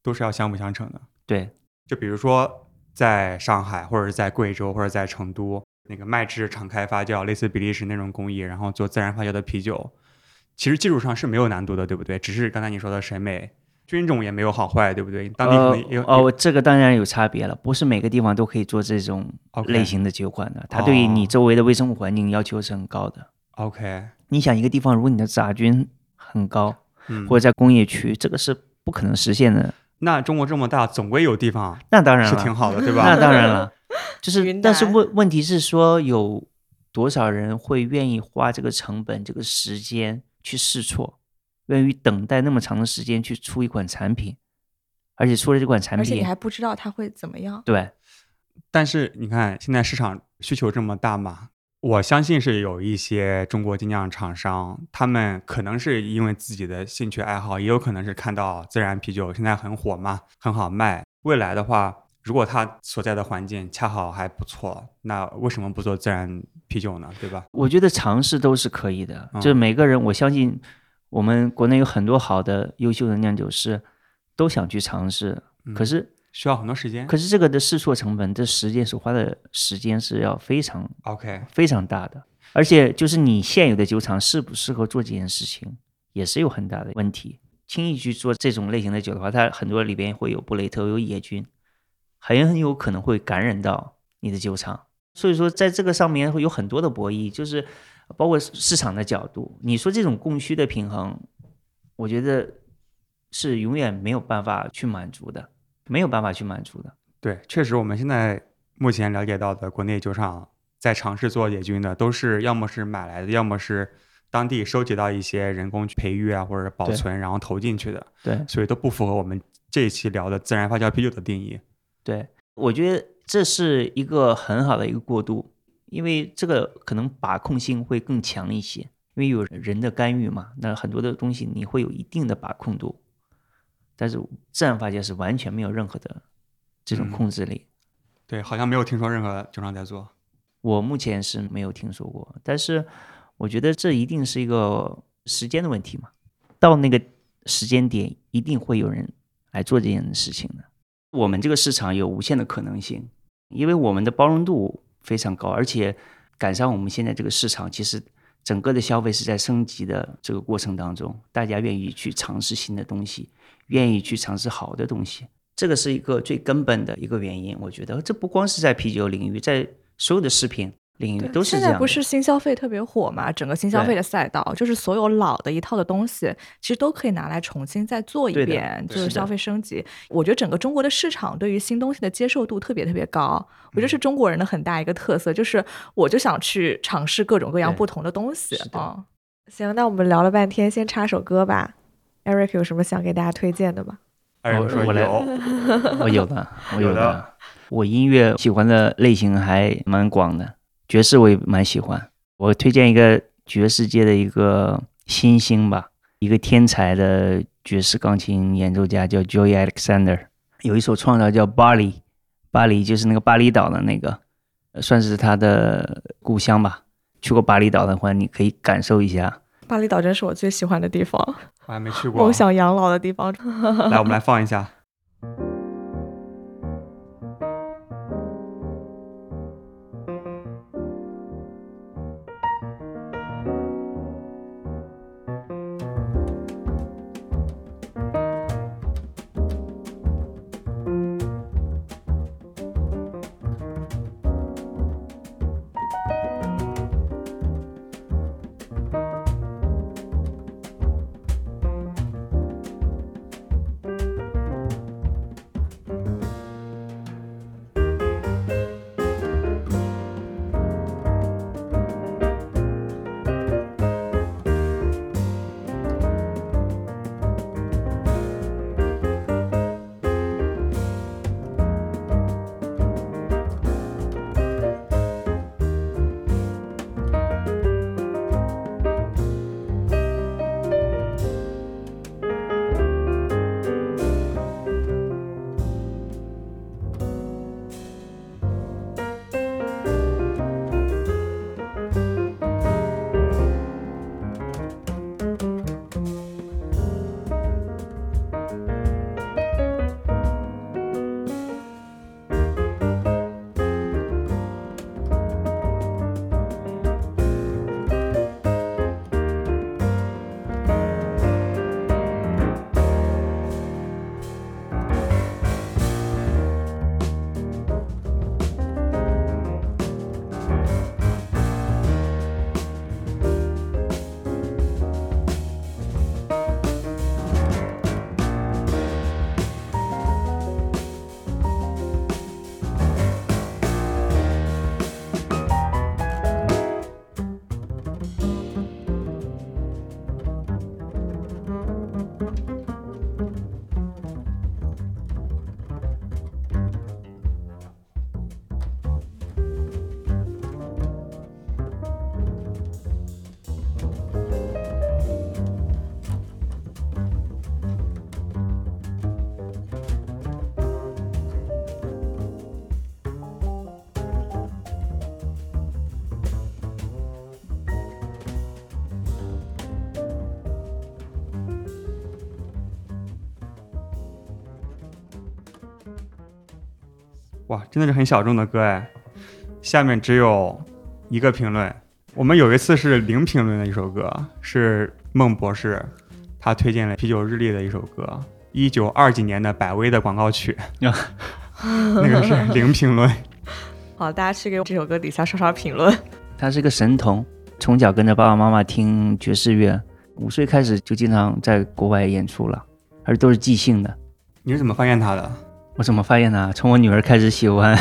都是要相辅相成的。对，就比如说在上海或者是在贵州或者在成都，那个麦汁敞开发酵，类似比利时那种工艺，然后做自然发酵的啤酒，其实技术上是没有难度的，对不对？只是刚才你说的审美。菌种也没有好坏，对不对？当地可能有哦，这个当然有差别了，不是每个地方都可以做这种类型的酒款的。它对于你周围的微生物环境要求是很高的。OK，你想一个地方，如果你的杂菌很高，或者在工业区，这个是不可能实现的。那中国这么大，总归有地方，那当然是挺好的，对吧？那当然了，<laughs> <laughs> 就是，但是问问题是说，有多少人会愿意花这个成本、这个时间去试错？愿意等待那么长的时间去出一款产品，而且出了这款产品，而且你还不知道它会怎么样。对，但是你看现在市场需求这么大嘛，我相信是有一些中国精酿厂商，他们可能是因为自己的兴趣爱好，也有可能是看到自然啤酒现在很火嘛，很好卖。未来的话，如果他所在的环境恰好还不错，那为什么不做自然啤酒呢？对吧？我觉得尝试都是可以的，就是每个人，我相信。我们国内有很多好的、优秀的酿酒师，都想去尝试，可是需要很多时间。可是这个的试错成本，这时间所花的时间是要非常 OK、非常大的。而且就是你现有的酒厂适不适合做这件事情，也是有很大的问题。轻易去做这种类型的酒的话，它很多里边会有布雷特、有野菌，很有可能会感染到你的酒厂。所以说，在这个上面会有很多的博弈，就是。包括市场的角度，你说这种供需的平衡，我觉得是永远没有办法去满足的，没有办法去满足的。对，确实，我们现在目前了解到的国内酒厂在尝试做野菌的，都是要么是买来的，要么是当地收集到一些人工培育啊，或者保存，然后投进去的。对，所以都不符合我们这一期聊的自然发酵啤酒的定义。对，我觉得这是一个很好的一个过渡。因为这个可能把控性会更强一些，因为有人的干预嘛，那很多的东西你会有一定的把控度，但是自然发酵是完全没有任何的这种控制力。对，好像没有听说任何酒厂在做。我目前是没有听说过，但是我觉得这一定是一个时间的问题嘛，到那个时间点一定会有人来做这件事情的。我们这个市场有无限的可能性，因为我们的包容度。非常高，而且赶上我们现在这个市场，其实整个的消费是在升级的这个过程当中，大家愿意去尝试新的东西，愿意去尝试好的东西，这个是一个最根本的一个原因。我觉得这不光是在啤酒领域，在所有的食品。领域都是现在不是新消费特别火嘛？整个新消费的赛道，就是所有老的一套的东西，其实都可以拿来重新再做一遍，就是消费升级。我觉得整个中国的市场对于新东西的接受度特别特别高，我觉得是中国人的很大一个特色，就是我就想去尝试各种各样不同的东西啊。行，那我们聊了半天，先插首歌吧。Eric 有什么想给大家推荐的吗？我说我有，我有的，我有的。我音乐喜欢的类型还蛮广的。爵士我也蛮喜欢，我推荐一个爵士界的一个新星吧，一个天才的爵士钢琴演奏家叫 Joey Alexander，有一首创造叫《巴黎》，巴黎就是那个巴厘岛的那个，算是他的故乡吧。去过巴厘岛的话，你可以感受一下。巴厘岛真是我最喜欢的地方，我还没去过，梦想养老的地方。<laughs> 来，我们来放一下。哇，真的是很小众的歌哎。下面只有一个评论，我们有一次是零评论的一首歌，是孟博士，他推荐了啤酒日历的一首歌，一九二几年的百威的广告曲，<laughs> 那个是 <laughs> 零评论。好，大家去给这首歌底下刷刷评论。<laughs> 他是个神童，从小跟着爸爸妈妈听爵士乐，五岁开始就经常在国外演出了，而且都是即兴的。你是怎么发现他的？我怎么发现呢？从我女儿开始喜欢，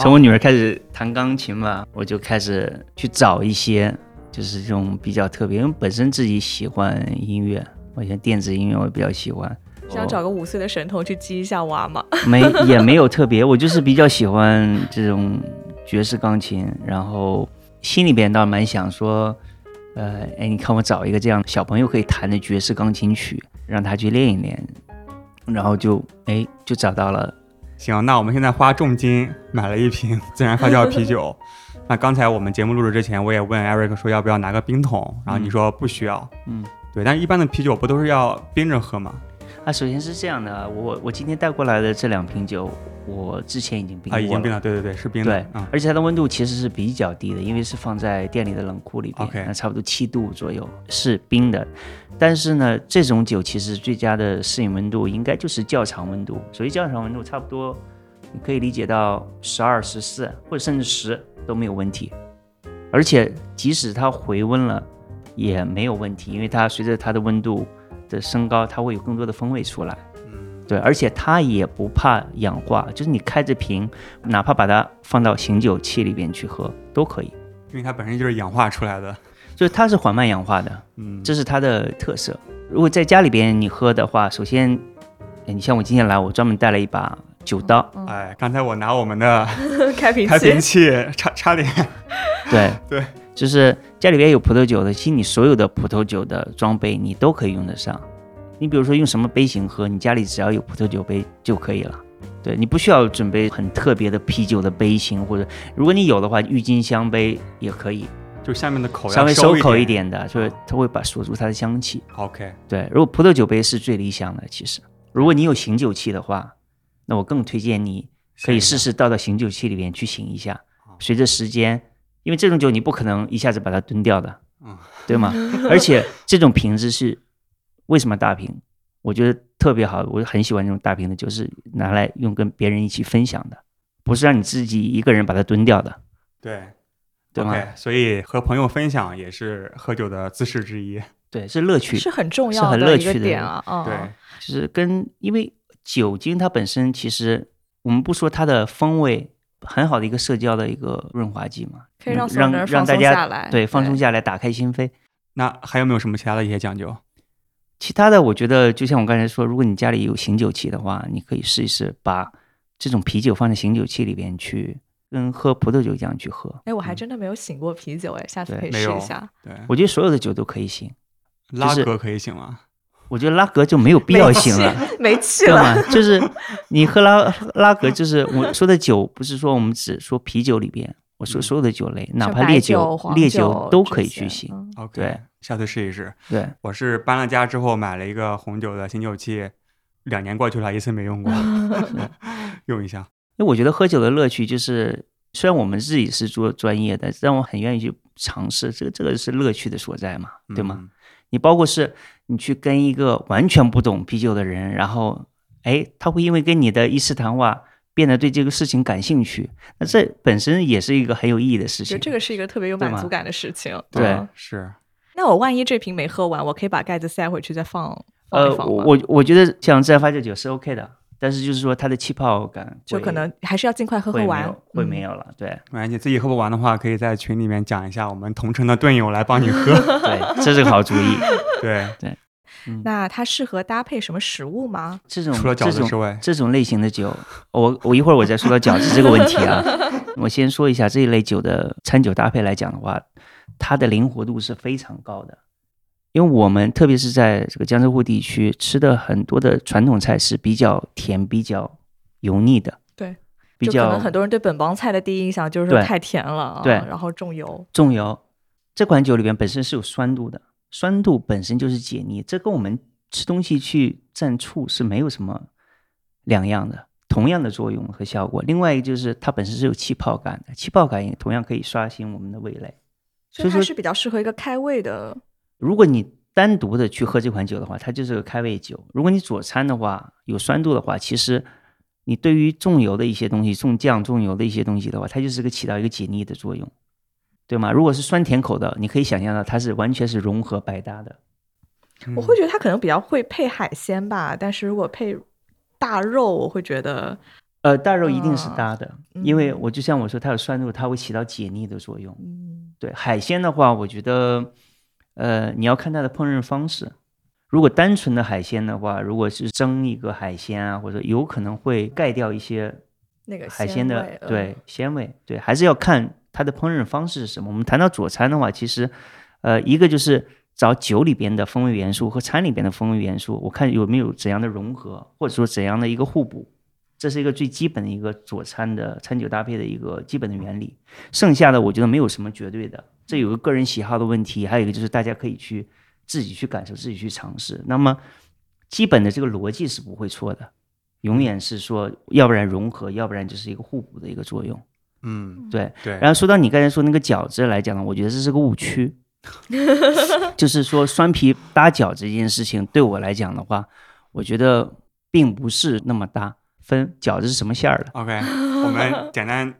从我女儿开始弹钢琴吧，我就开始去找一些，就是这种比较特别，因为本身自己喜欢音乐，我像电子音乐我比较喜欢。想找个五岁的神童去激一下娃吗？没，也没有特别，我就是比较喜欢这种爵士钢琴，然后心里边倒蛮想说，呃，哎，你看我找一个这样小朋友可以弹的爵士钢琴曲，让他去练一练，然后就哎就找到了。行，那我们现在花重金买了一瓶自然发酵啤酒。<laughs> 那刚才我们节目录制之前，我也问 Eric 说要不要拿个冰桶，然后你说不需要。嗯，对，但一般的啤酒不都是要冰着喝吗？啊，首先是这样的，我我今天带过来的这两瓶酒，我之前已经冰过了，已经冰了，对对对，是冰的，对，而且它的温度其实是比较低的，因为是放在店里的冷库里边，OK，那差不多七度左右是冰的，但是呢，这种酒其实最佳的适应温度应该就是窖藏温度，所以窖藏温度差不多你可以理解到十二、十四或者甚至十都没有问题，而且即使它回温了也没有问题，因为它随着它的温度。的升高，它会有更多的风味出来。嗯，对，而且它也不怕氧化，就是你开着瓶，哪怕把它放到醒酒器里边去喝都可以，因为它本身就是氧化出来的，就是它是缓慢氧化的。嗯，这是它的特色。如果在家里边你喝的话，首先，你像我今天来，我专门带了一把酒刀。哎，刚才我拿我们的开 <laughs> 瓶开瓶器差差点。对对。就是家里边有葡萄酒的，其实你所有的葡萄酒的装备你都可以用得上。你比如说用什么杯型喝，你家里只要有葡萄酒杯就可以了。对你不需要准备很特别的啤酒的杯型，或者如果你有的话，郁金香杯也可以。就下面的口稍微收口一点的，就是它会把锁住它的香气。OK。对，如果葡萄酒杯是最理想的，其实如果你有醒酒器的话，那我更推荐你可以试试倒到醒酒器里面去醒一下。随着时间。因为这种酒你不可能一下子把它蹲掉的，嗯，对吗？<laughs> 而且这种瓶子是为什么大瓶？我觉得特别好，我很喜欢这种大瓶的酒，是拿来用跟别人一起分享的，不是让你自己一个人把它蹲掉的。对，对吗？所以和朋友分享也是喝酒的姿势之一。对，是乐趣，是很重要的乐趣点啊。对，就是跟因为酒精它本身其实我们不说它的风味。很好的一个社交的一个润滑剂嘛，可以让让让大家对放松下来，打开心扉。那还有没有什么其他的一些讲究？其他的，我觉得就像我刚才说，如果你家里有醒酒器的话，你可以试一试把这种啤酒放在醒酒器里边去，跟喝葡萄酒一样去喝。哎，我还真的没有醒过啤酒，哎，下次可以试一下。对，我觉得所有的酒都可以醒，拉格可以醒吗？我觉得拉格就没有必要醒了，没气了。就是你喝拉拉格，就是我说的酒，不是说我们只说啤酒里边，我说所有的酒类，哪怕烈酒、烈酒都可以去醒。OK，对下次试一试。对，我是搬了家之后买了一个红酒的醒酒器，两年过去了，一次没用过，<laughs> 用一下。因为我觉得喝酒的乐趣就是，虽然我们自己是做专业的，但我很愿意去尝试，这个这个是乐趣的所在嘛，对吗？你包括是。你去跟一个完全不懂啤酒的人，然后，哎，他会因为跟你的一次谈话，变得对这个事情感兴趣，那这本身也是一个很有意义的事情。这个是一个特别有满足感的事情。对，是。那我万一这瓶没喝完，我可以把盖子塞回去再放。呃，我我觉得像自然发酵酒是 OK 的。但是就是说，它的气泡感就可能还是要尽快喝喝完，会没有了。对，没关系，自己喝不完的话，可以在群里面讲一下，我们同城的队友来帮你喝。<laughs> 对，这是个好主意。<laughs> 对对。那它适合搭配什么食物吗？这种除了饺子之外，这种类型的酒，我我一会儿我再说到饺子这个问题啊。<laughs> 我先说一下这一类酒的餐酒搭配来讲的话，它的灵活度是非常高的。因为我们特别是在这个江浙沪地区吃的很多的传统菜是比较甜、比较油腻的，对，比较可能很多人对本帮菜的第一印象就是太甜了，对，然后重油，重油。这款酒里边本身是有酸度的，酸度本身就是解腻，这跟我们吃东西去蘸醋是没有什么两样的。同样的作用和效果。另外一个就是它本身是有气泡感的，气泡感也同样可以刷新我们的味蕾。所以它是比较适合一个开胃的。如果你单独的去喝这款酒的话，它就是个开胃酒。如果你佐餐的话，有酸度的话，其实你对于重油的一些东西、重酱、重油的一些东西的话，它就是个起到一个解腻的作用，对吗？如果是酸甜口的，你可以想象到它是完全是融合百搭的。我会觉得它可能比较会配海鲜吧，但是如果配大肉，我会觉得，呃，大肉一定是搭的，因为我就像我说，它有酸度，它会起到解腻的作用。嗯，对，海鲜的话，我觉得，呃，你要看它的烹饪方式。如果单纯的海鲜的话，如果是蒸一个海鲜啊，或者有可能会盖掉一些那个海鲜的对鲜味。对，还是要看它的烹饪方式是什么。我们谈到佐餐的话，其实，呃，一个就是。找酒里边的风味元素和餐里边的风味元素，我看有没有怎样的融合，或者说怎样的一个互补，这是一个最基本的一个佐餐的餐酒搭配的一个基本的原理。剩下的我觉得没有什么绝对的，这有个个人喜好的问题，还有一个就是大家可以去自己去感受，自己去尝试。那么基本的这个逻辑是不会错的，永远是说要不然融合，要不然就是一个互补的一个作用。嗯，对对。然后说到你刚才说那个饺子来讲呢，我觉得这是个误区。<laughs> 就是说，酸皮搭饺子这件事情，对我来讲的话，我觉得并不是那么搭。分饺子是什么馅儿的？OK，我们 <laughs> 简单，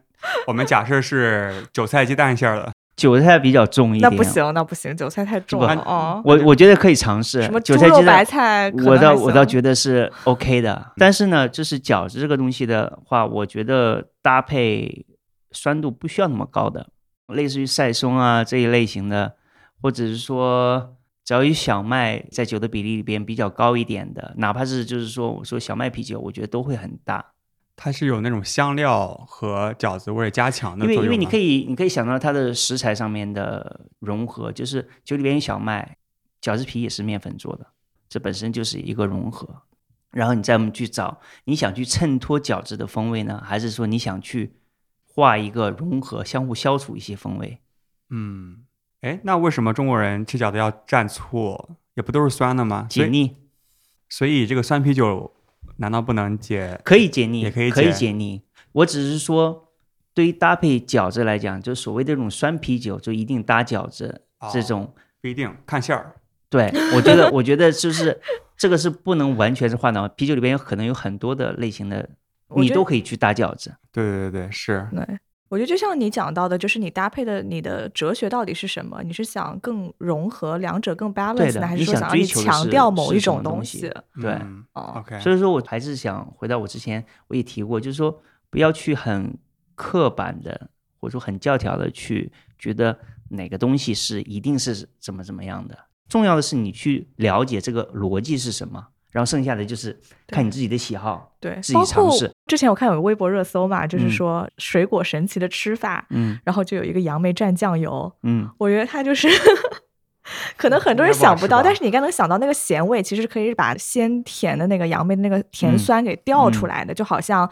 我们假设是韭菜鸡蛋馅儿的。韭菜比较重一点。那不行，那不行，韭菜太重了。哦，我我觉得可以尝试。什么韭菜鸡蛋？白菜？我倒我倒觉得是 OK 的。但是呢，就是饺子这个东西的话，我觉得搭配酸度不需要那么高的，类似于赛松啊这一类型的。或者是说，只要有小麦在酒的比例里边比较高一点的，哪怕是就是说我说小麦啤酒，我觉得都会很大。它是有那种香料和饺子味加强的因为因为你可以你可以想到它的食材上面的融合，就是酒里边有小麦，饺子皮也是面粉做的，这本身就是一个融合。然后你再我们去找，你想去衬托饺子的风味呢，还是说你想去画一个融合，相互消除一些风味？嗯。哎，那为什么中国人吃饺子要蘸醋？也不都是酸的吗？解腻。所以这个酸啤酒难道不能解？可以解腻，也可以可以解腻。我只是说，对于搭配饺子来讲，就所谓的这种酸啤酒，就一定搭饺子这种不一定看馅儿。对，我觉得，我觉得就是这个是不能完全是划等。啤酒里边有可能有很多的类型的，你都可以去搭饺子。对对对对，是。对。我觉得就像你讲到的，就是你搭配的你的哲学到底是什么？你是想更融合两者更 balance 呢，还是说想要强调某一种东西？对，OK。所以说我还是想回到我之前我也提过，就是说不要去很刻板的或者说很教条的去觉得哪个东西是一定是怎么怎么样的。重要的是你去了解这个逻辑是什么。然后剩下的就是看你自己的喜好，对，自己尝试。之前我看有个微博热搜嘛，就是说水果神奇的吃法，嗯，然后就有一个杨梅蘸酱油，嗯，我觉得它就是 <laughs> 可能很多人想不到，但是你应该能想到那个咸味，其实可以把鲜甜的那个杨梅的那个甜酸给调出来的，就好像。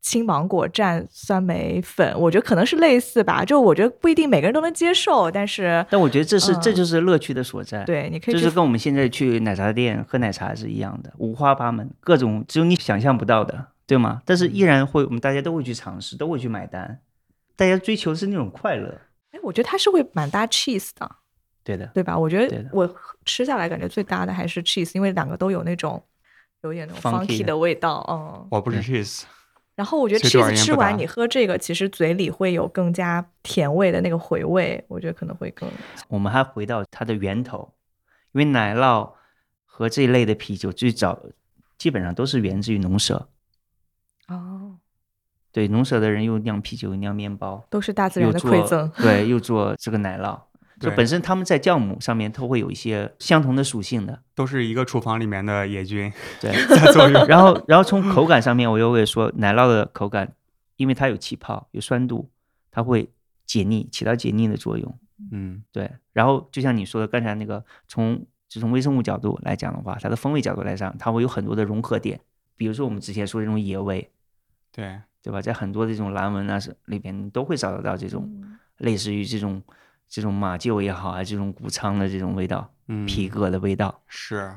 青芒果蘸酸梅粉，我觉得可能是类似吧。就我觉得不一定每个人都能接受，但是但我觉得这是这就是乐趣的所在。对，你可以就是跟我们现在去奶茶店喝奶茶是一样的，五花八门，各种只有你想象不到的，对吗？但是依然会，我们大家都会去尝试，都会去买单。大家追求的是那种快乐。哎，我觉得它是会蛮搭 cheese 的。对的，对吧？我觉得我吃下来感觉最搭的还是 cheese，因为两个都有那种有点那种 funky 的味道。嗯，我不是 cheese。然后我觉得 cheese 吃完你喝这个，其实嘴里会有更加甜味的那个回味，我觉得可能会更。我们还回到它的源头，因为奶酪和这一类的啤酒最早基本上都是源自于农舍。哦，对，农舍的人又酿啤酒，又酿面包，都是大自然的馈赠。对，<laughs> 又做这个奶酪。就本身他们在酵母上面都会有一些相同的属性的，都是一个厨房里面的野菌对 <laughs> 在作用。然后，然后从口感上面，我又会说奶酪的口感，因为它有气泡、有酸度，它会解腻，起到解腻的作用。嗯，对。然后就像你说的刚才那个，从就从微生物角度来讲的话，它的风味角度来讲，它会有很多的融合点。比如说我们之前说的这种野味，对对吧？在很多的这种蓝纹啊是里边，都会找得到这种类似于这种。这种马厩也好啊，这种谷仓的这种味道，嗯，皮革的味道是。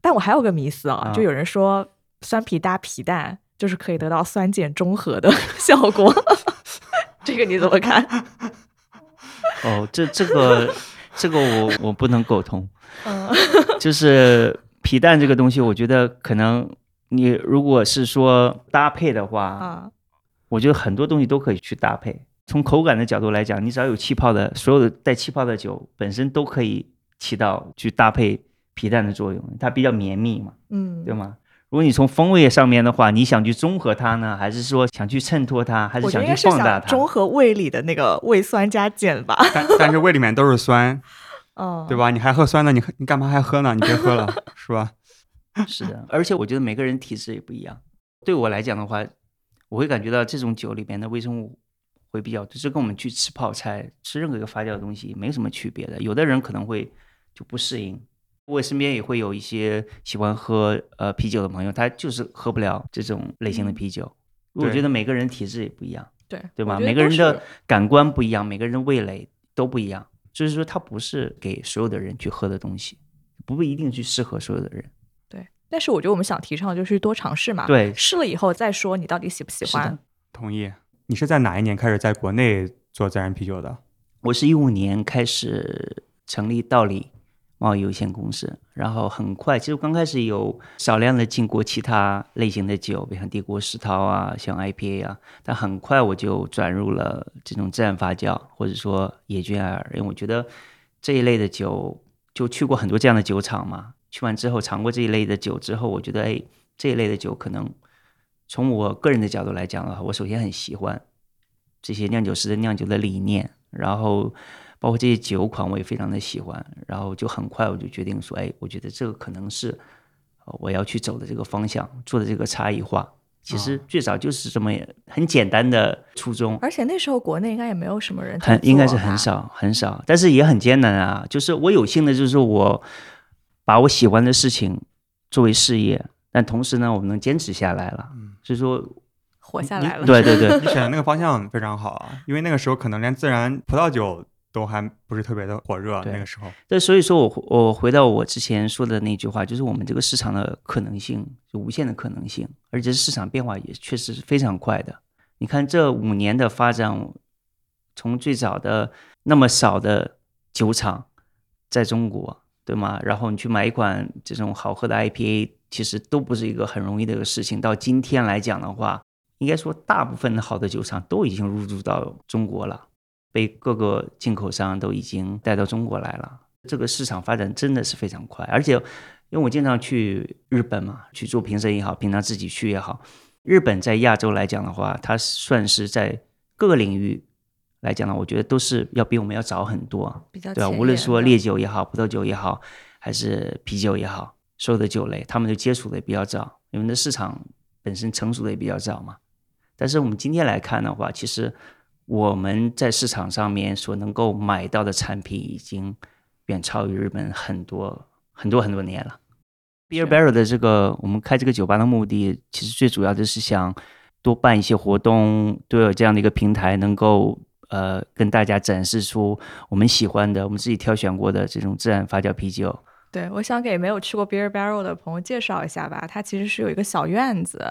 但我还有个迷思啊，就有人说酸皮搭皮蛋。就是可以得到酸碱中和的 <laughs> 效果。<laughs> 这个你怎么看？<laughs> 哦，这这个这个我我不能苟同。嗯，就是皮蛋这个东西，我觉得可能你如果是说搭配的话，啊，我觉得很多东西都可以去搭配。从口感的角度来讲，你只要有气泡的，所有的带气泡的酒本身都可以起到去搭配皮蛋的作用，它比较绵密嘛，嗯，对吗？如果你从风味上面的话，你想去中和它呢，还是说想去衬托它，还是想去放大它？想中和胃里的那个胃酸加碱吧。但但是胃里面都是酸，<laughs> 哦，对？吧？你还喝酸的，你喝你干嘛还喝呢？你别喝了，<laughs> 是吧？<laughs> 是的，而且我觉得每个人体质也不一样。对我来讲的话，我会感觉到这种酒里面的微生物会比较多，这跟我们去吃泡菜、吃任何一个发酵的东西没什么区别的。有的人可能会就不适应，我身边也会有一些喜欢喝呃啤酒的朋友，他就是喝不了这种类型的啤酒。我觉得每个人体质也不一样，对对吧？每个人的感官不一样，每个人的味蕾都不一样，就是说它不是给所有的人去喝的东西，不一定去适合所有的人。对，但是我觉得我们想提倡就是多尝试嘛，对试了以后再说你到底喜不喜欢。同意。你是在哪一年开始在国内做自然啤酒的？我是一五年开始成立道理贸易有限公司，然后很快，其实刚开始有少量的进过其他类型的酒，比如像帝国石涛啊，像 IPA 啊，但很快我就转入了这种自然发酵，或者说野菌艾尔，因为我觉得这一类的酒，就去过很多这样的酒厂嘛，去完之后尝过这一类的酒之后，我觉得哎，这一类的酒可能从我个人的角度来讲的话，我首先很喜欢这些酿酒师的酿酒的理念，然后包括这些酒款我也非常的喜欢，然后就很快我就决定说，哎，我觉得这个可能是呃我要去走的这个方向，做的这个差异化。其实最早就是这么很简单的初衷，而且那时候国内应该也没有什么人在很应该是很。少很少，但是也很艰难啊。就是我有幸的就是我把我喜欢的事情作为事业，但同时呢，我们能坚持下来了。所以说，活下来了。对对对，你选的那个方向非常好啊，因为那个时候可能连自然葡萄酒都还不是特别的火热，对那个时候。对，所以说我我回到我之前说的那句话，就是我们这个市场的可能性就无限的可能性，而且市场变化也确实是非常快的。你看这五年的发展，从最早的那么少的酒厂在中国，对吗？然后你去买一款这种好喝的 IPA，其实都不是一个很容易的一个事情。到今天来讲的话，应该说大部分的好的酒厂都已经入驻到中国了。被各个进口商都已经带到中国来了。这个市场发展真的是非常快，而且因为我经常去日本嘛，去做评审也好，平常自己去也好，日本在亚洲来讲的话，它算是在各个领域来讲呢，我觉得都是要比我们要早很多，比较对吧？无论说烈酒也好，葡萄酒也好，还是啤酒也好，所有的酒类，他们就接触的也比较早，因为那市场本身成熟的也比较早嘛。但是我们今天来看的话，其实我们在市场上面所能够买到的产品已经远超于日本很多很多很多年了。Beer Barrel 的这个我们开这个酒吧的目的，其实最主要就是想多办一些活动，都有这样的一个平台，能够呃跟大家展示出我们喜欢的、我们自己挑选过的这种自然发酵啤酒。对，我想给没有去过 Beer Barrel 的朋友介绍一下吧。它其实是有一个小院子，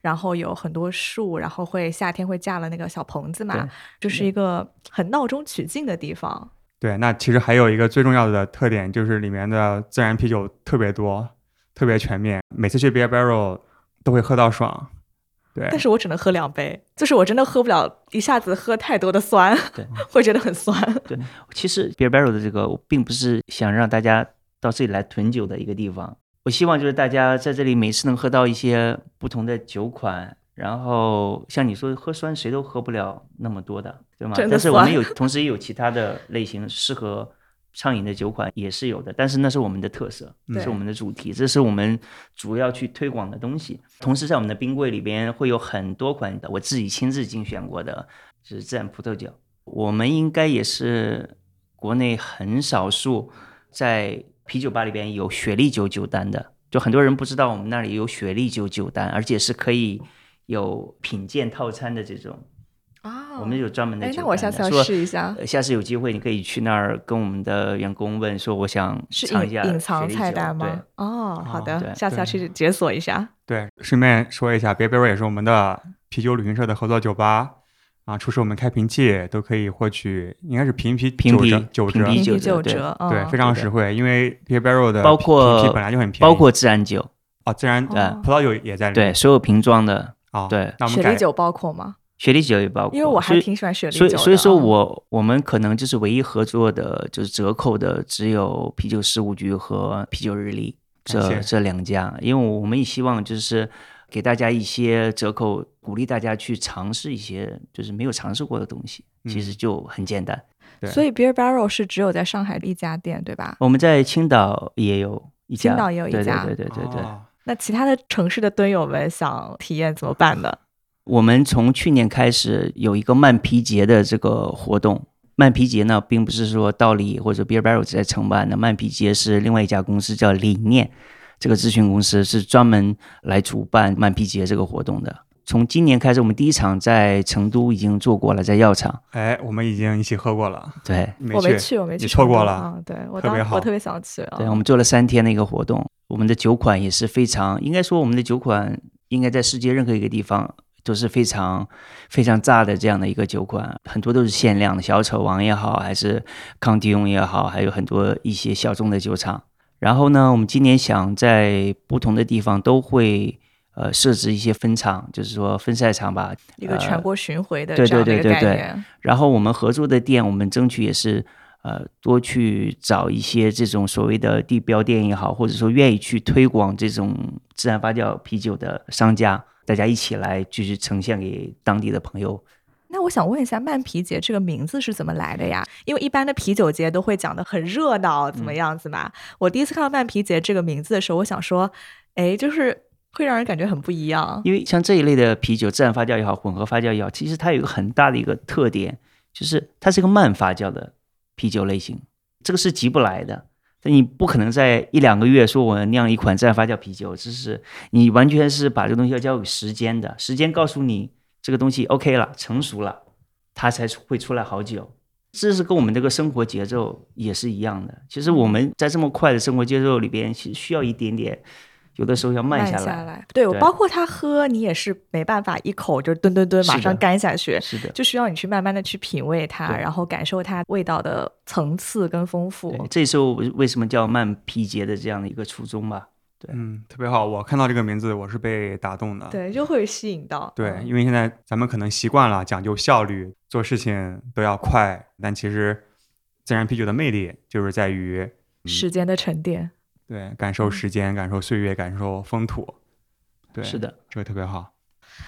然后有很多树，然后会夏天会架了那个小棚子嘛，就是一个很闹中取静的地方。对，那其实还有一个最重要的特点，就是里面的自然啤酒特别多，特别全面。每次去 Beer Barrel 都会喝到爽。对，但是我只能喝两杯，就是我真的喝不了一下子喝太多的酸，对，<laughs> 会觉得很酸。对其实 Beer Barrel 的这个，我并不是想让大家到这里来囤酒的一个地方。我希望就是大家在这里每次能喝到一些不同的酒款，然后像你说喝酸，谁都喝不了那么多的，对吗？但是我们有，<laughs> 同时也有其他的类型适合畅饮的酒款也是有的，但是那是我们的特色，对是我们的主题，这是我们主要去推广的东西。同时在我们的冰柜里边会有很多款的我自己亲自精选过的，就是自然葡萄酒。我们应该也是国内很少数在啤酒吧里边有雪莉酒酒单的，就很多人不知道我们那里有雪莉酒酒单，而且是可以有品鉴套餐的这种。啊我们有专门的哎，酒单的。那我下次要说试一下。呃下次有机会，你可以去那儿跟我们的员工问说，我想是尝一下隐隐藏雪莉酒菜单吗对？哦，好哦的，对下次要去解锁一下。对，顺便说一下，别别也是我们的啤酒旅行社的合作酒吧。啊，出示我们开瓶器都可以获取，应该是瓶啤瓶啤九折，瓶啤九折，对，非常实惠。因为 p i e r Barrel 的包括瓶啤本来就很便宜，包括自然酒啊，自然对葡萄酒也在里面，对，所有瓶装的啊，对。那我们雪莉酒包括吗？雪莉酒也包括，因为我还挺喜欢雪莉酒的。所以，所以说我我们可能就是唯一合作的，就是折扣的只有啤酒事务局和啤酒日历这这两家，因为我们也希望就是。给大家一些折扣，鼓励大家去尝试一些就是没有尝试过的东西，其实就很简单。所以 Beer Barrel 是只有在上海的一家店，对吧？我们在青岛也有一家，青岛也有一家，对对对对对。那其他的城市的蹲友们想体验怎么办呢？我们从去年开始有一个慢啤节的这个活动。慢啤节呢，并不是说道理或者 Beer Barrel 在承办的，慢啤节是另外一家公司叫理念。这个咨询公司是专门来主办慢啤节这个活动的。从今年开始，我们第一场在成都已经做过了，在药厂。哎，我们已经一起喝过了。对，我没去，我没去，你错过了。啊对我特别好，我特别想去。对，我们做了三天的一个活动，我们的酒款也是非常，应该说我们的酒款应该在世界任何一个地方都是非常非常炸的这样的一个酒款，很多都是限量的，小丑王也好，还是康迪翁也好，还有很多一些小众的酒厂。然后呢，我们今年想在不同的地方都会呃设置一些分场，就是说分赛场吧，一个全国巡回的对对对对对。然后我们合作的店，我们争取也是呃多去找一些这种所谓的地标店也好，或者说愿意去推广这种自然发酵啤酒的商家，大家一起来继续呈现给当地的朋友。那我想问一下，慢啤节这个名字是怎么来的呀？因为一般的啤酒节都会讲的很热闹，怎么样子嘛？我第一次看到慢啤节这个名字的时候，我想说，哎，就是会让人感觉很不一样。因为像这一类的啤酒，自然发酵也好，混合发酵也好，其实它有一个很大的一个特点，就是它是一个慢发酵的啤酒类型，这个是急不来的。你不可能在一两个月说我酿一款自然发酵啤酒，这是你完全是把这个东西要交给时间的，时间告诉你。这个东西 OK 了，成熟了，它才会出来好久。这是跟我们这个生活节奏也是一样的。其实我们在这么快的生活节奏里边，其实需要一点点，有的时候要慢下来。下来对，包括他喝，你也是没办法一口就吨吨吨马上干下去，是的，就需要你去慢慢的去品味它，然后感受它味道的层次跟丰富。这时候为什么叫慢皮节的这样的一个初衷吧？对，嗯，特别好。我看到这个名字，我是被打动的。对，就会吸引到。对，因为现在咱们可能习惯了讲究效率，做事情都要快。但其实，自然啤酒的魅力就是在于时间的沉淀。对，感受时间，感受岁月，感受风土。对，是的，这个特别好。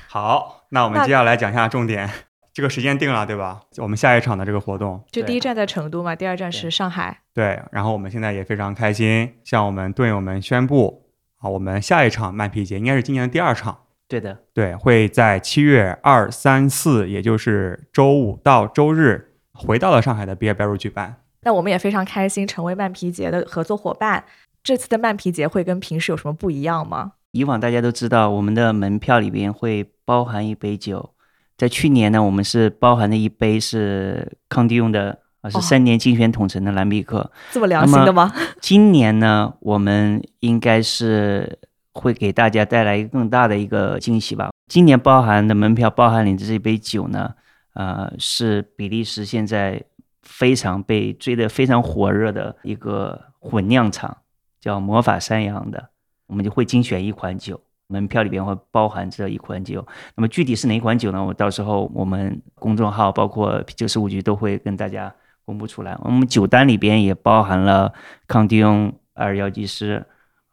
好，那我们接下来讲一下重点。这个时间定了，对吧？我们下一场的这个活动，就第一站在成都嘛，第二站是上海。对，然后我们现在也非常开心，向我们队友们宣布啊，我们下一场慢皮节应该是今年的第二场。对的，对，会在七月二、三、四，也就是周五到周日，回到了上海的 Beer Barrel 举办。那我们也非常开心，成为慢皮节的合作伙伴。这次的慢皮节会跟平时有什么不一样吗？以往大家都知道，我们的门票里边会包含一杯酒。在去年呢，我们是包含的一杯是康帝用的啊，是三年精选统称的蓝比克，这么良心的吗？<laughs> 今年呢，我们应该是会给大家带来一个更大的一个惊喜吧。今年包含的门票包含里的这杯酒呢，呃，是比利时现在非常被追得非常火热的一个混酿厂，叫魔法山羊的，我们就会精选一款酒。门票里边会包含这一款酒，那么具体是哪一款酒呢？我到时候我们公众号包括啤酒事务局都会跟大家公布出来。我们酒单里边也包含了康迪翁、二幺吉斯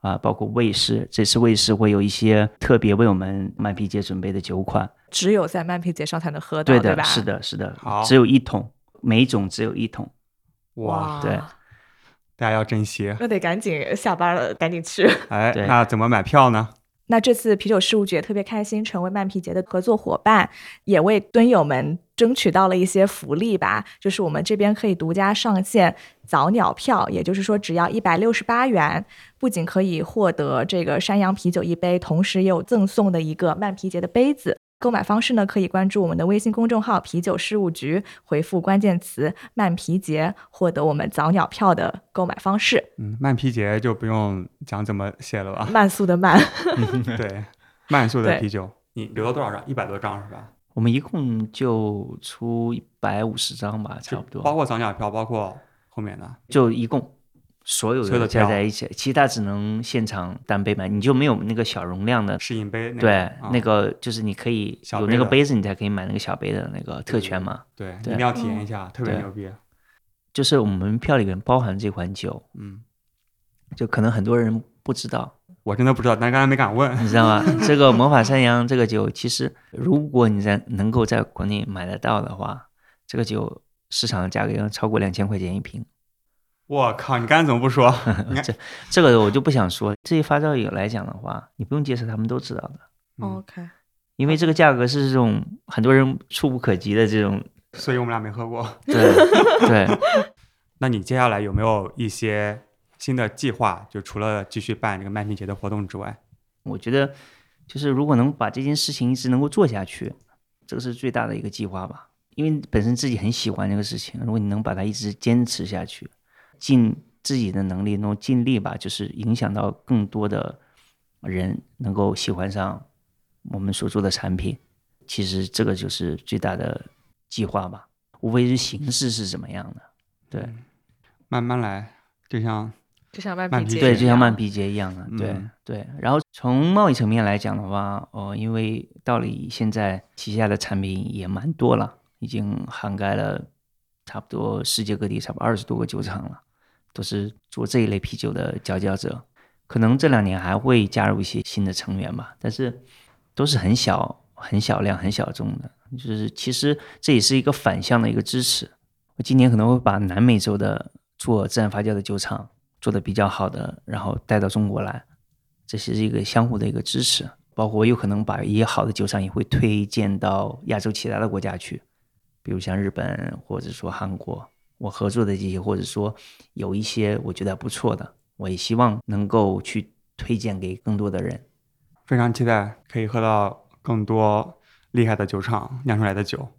啊，包括卫士。这次卫士会有一些特别为我们慢啤节准备的酒款，只有在慢啤节上才能喝到，对吧，是的，是的，只有一桶，每种只有一桶。哇，对，大家要珍惜。那得赶紧下班了，赶紧去。哎，那怎么买票呢？那这次啤酒事务局也特别开心，成为慢啤节的合作伙伴，也为蹲友们争取到了一些福利吧。就是我们这边可以独家上线早鸟票，也就是说只要一百六十八元，不仅可以获得这个山羊啤酒一杯，同时也有赠送的一个慢啤节的杯子。购买方式呢，可以关注我们的微信公众号“啤酒事务局”，回复关键词“慢啤节”，获得我们早鸟票的购买方式。嗯，慢啤节就不用讲怎么写了吧？慢速的慢。<laughs> 对，慢速的啤酒，你留了多少张？一百多张是吧？我们一共就出一百五十张吧，差不多包，括早鸟票，包括后面的。就一共所有的加在一起，其他只能现场单杯买，你就没有那个小容量的。试饮杯那个，对，啊那个就是你可以有那个杯子，你才可以买那个小杯的那个特权嘛。对，一对定要体验一下，特别牛逼。就是我们票里面包含这款酒，嗯，就可能很多人不知道，我真的不知道，但刚才没敢问。你知道吗？<laughs> 这个魔法山羊这个酒，其实如果你在能够在国内买得到的话，这个酒市场的价格要超过两千块钱一瓶。我靠，你刚才怎么不说？<laughs> 这这个我就不想说。这些发烧友来讲的话，你不用介绍，他们都知道的，嗯 OK，因为这个价格是这种很多人触不可及的这种。所以我们俩没喝过。对 <laughs> 对，那你接下来有没有一些新的计划？就除了继续办这个麦皮节的活动之外，我觉得就是如果能把这件事情一直能够做下去，这个是最大的一个计划吧。因为本身自己很喜欢这个事情，如果你能把它一直坚持下去，尽自己的能力，能够尽力吧，就是影响到更多的人能够喜欢上我们所做的产品。其实这个就是最大的计划吧，无非是形式是怎么样的。对慢慢来，就像就像麦麦皮对，就像慢皮节一样的，对、嗯对。然后从贸易层面来讲的话，哦，因为道理现在旗下的产品也蛮多了，已经涵盖了差不多世界各地差不多二十多个酒厂了，都是做这一类啤酒的佼佼者。可能这两年还会加入一些新的成员吧，但是都是很小、很小量、很小众的。就是其实这也是一个反向的一个支持。我今年可能会把南美洲的做自然发酵的酒厂做的比较好的，然后带到中国来，这是一个相互的一个支持。包括我有可能把一些好的酒厂也会推荐到亚洲其他的国家去，比如像日本或者说韩国，我合作的这些，或者说有一些我觉得不错的，我也希望能够去推荐给更多的人。非常期待可以喝到更多厉害的酒厂酿出来的酒。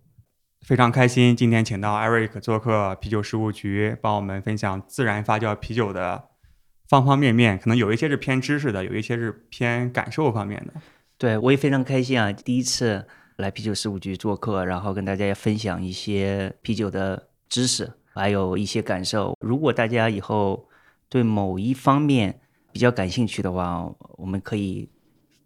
非常开心，今天请到 Eric 做客啤酒事务局，帮我们分享自然发酵啤酒的方方面面。可能有一些是偏知识的，有一些是偏感受方面的。对我也非常开心啊，第一次来啤酒事务局做客，然后跟大家分享一些啤酒的知识，还有一些感受。如果大家以后对某一方面比较感兴趣的话，我们可以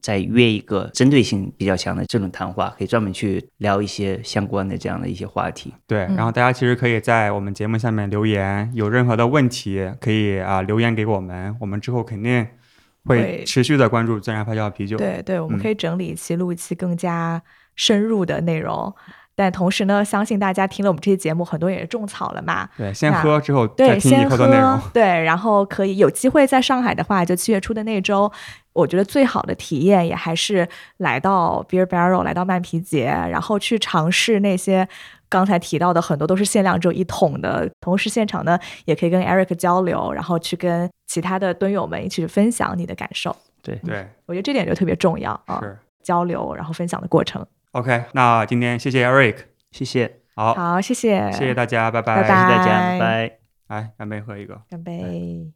再约一个针对性比较强的这种谈话，可以专门去聊一些相关的这样的一些话题。对，嗯然后大家其实可以在我们节目下面留言，有任何的问题可以啊、留言给我们，我们之后肯定会会持续的关注自然发酵啤酒。对对，我们嗯可以整理一期，录一期更加深入的内容。但同时呢，相信大家听了我们这期节目，很多也是种草了嘛。对，先喝之后再对，听以先后的内容喝。，对，然后可以有机会在上海的话，就七月初的那周，我觉得最好的体验也还是来到 Beer Barrel，来到慢啤节，然后去尝试那些刚才提到的很多都是限量只有一桶的，同时现场呢也可以跟 Eric 交流，然后去跟其他的蹲友们一起去分享你的感受。对，对，我觉得这点就特别重要啊，交流然后分享的过程。OK，那今天谢谢 Eric，谢谢，好，好，谢谢，谢谢大家，拜拜谢谢大家，拜拜拜。来，干杯，喝一个。干杯。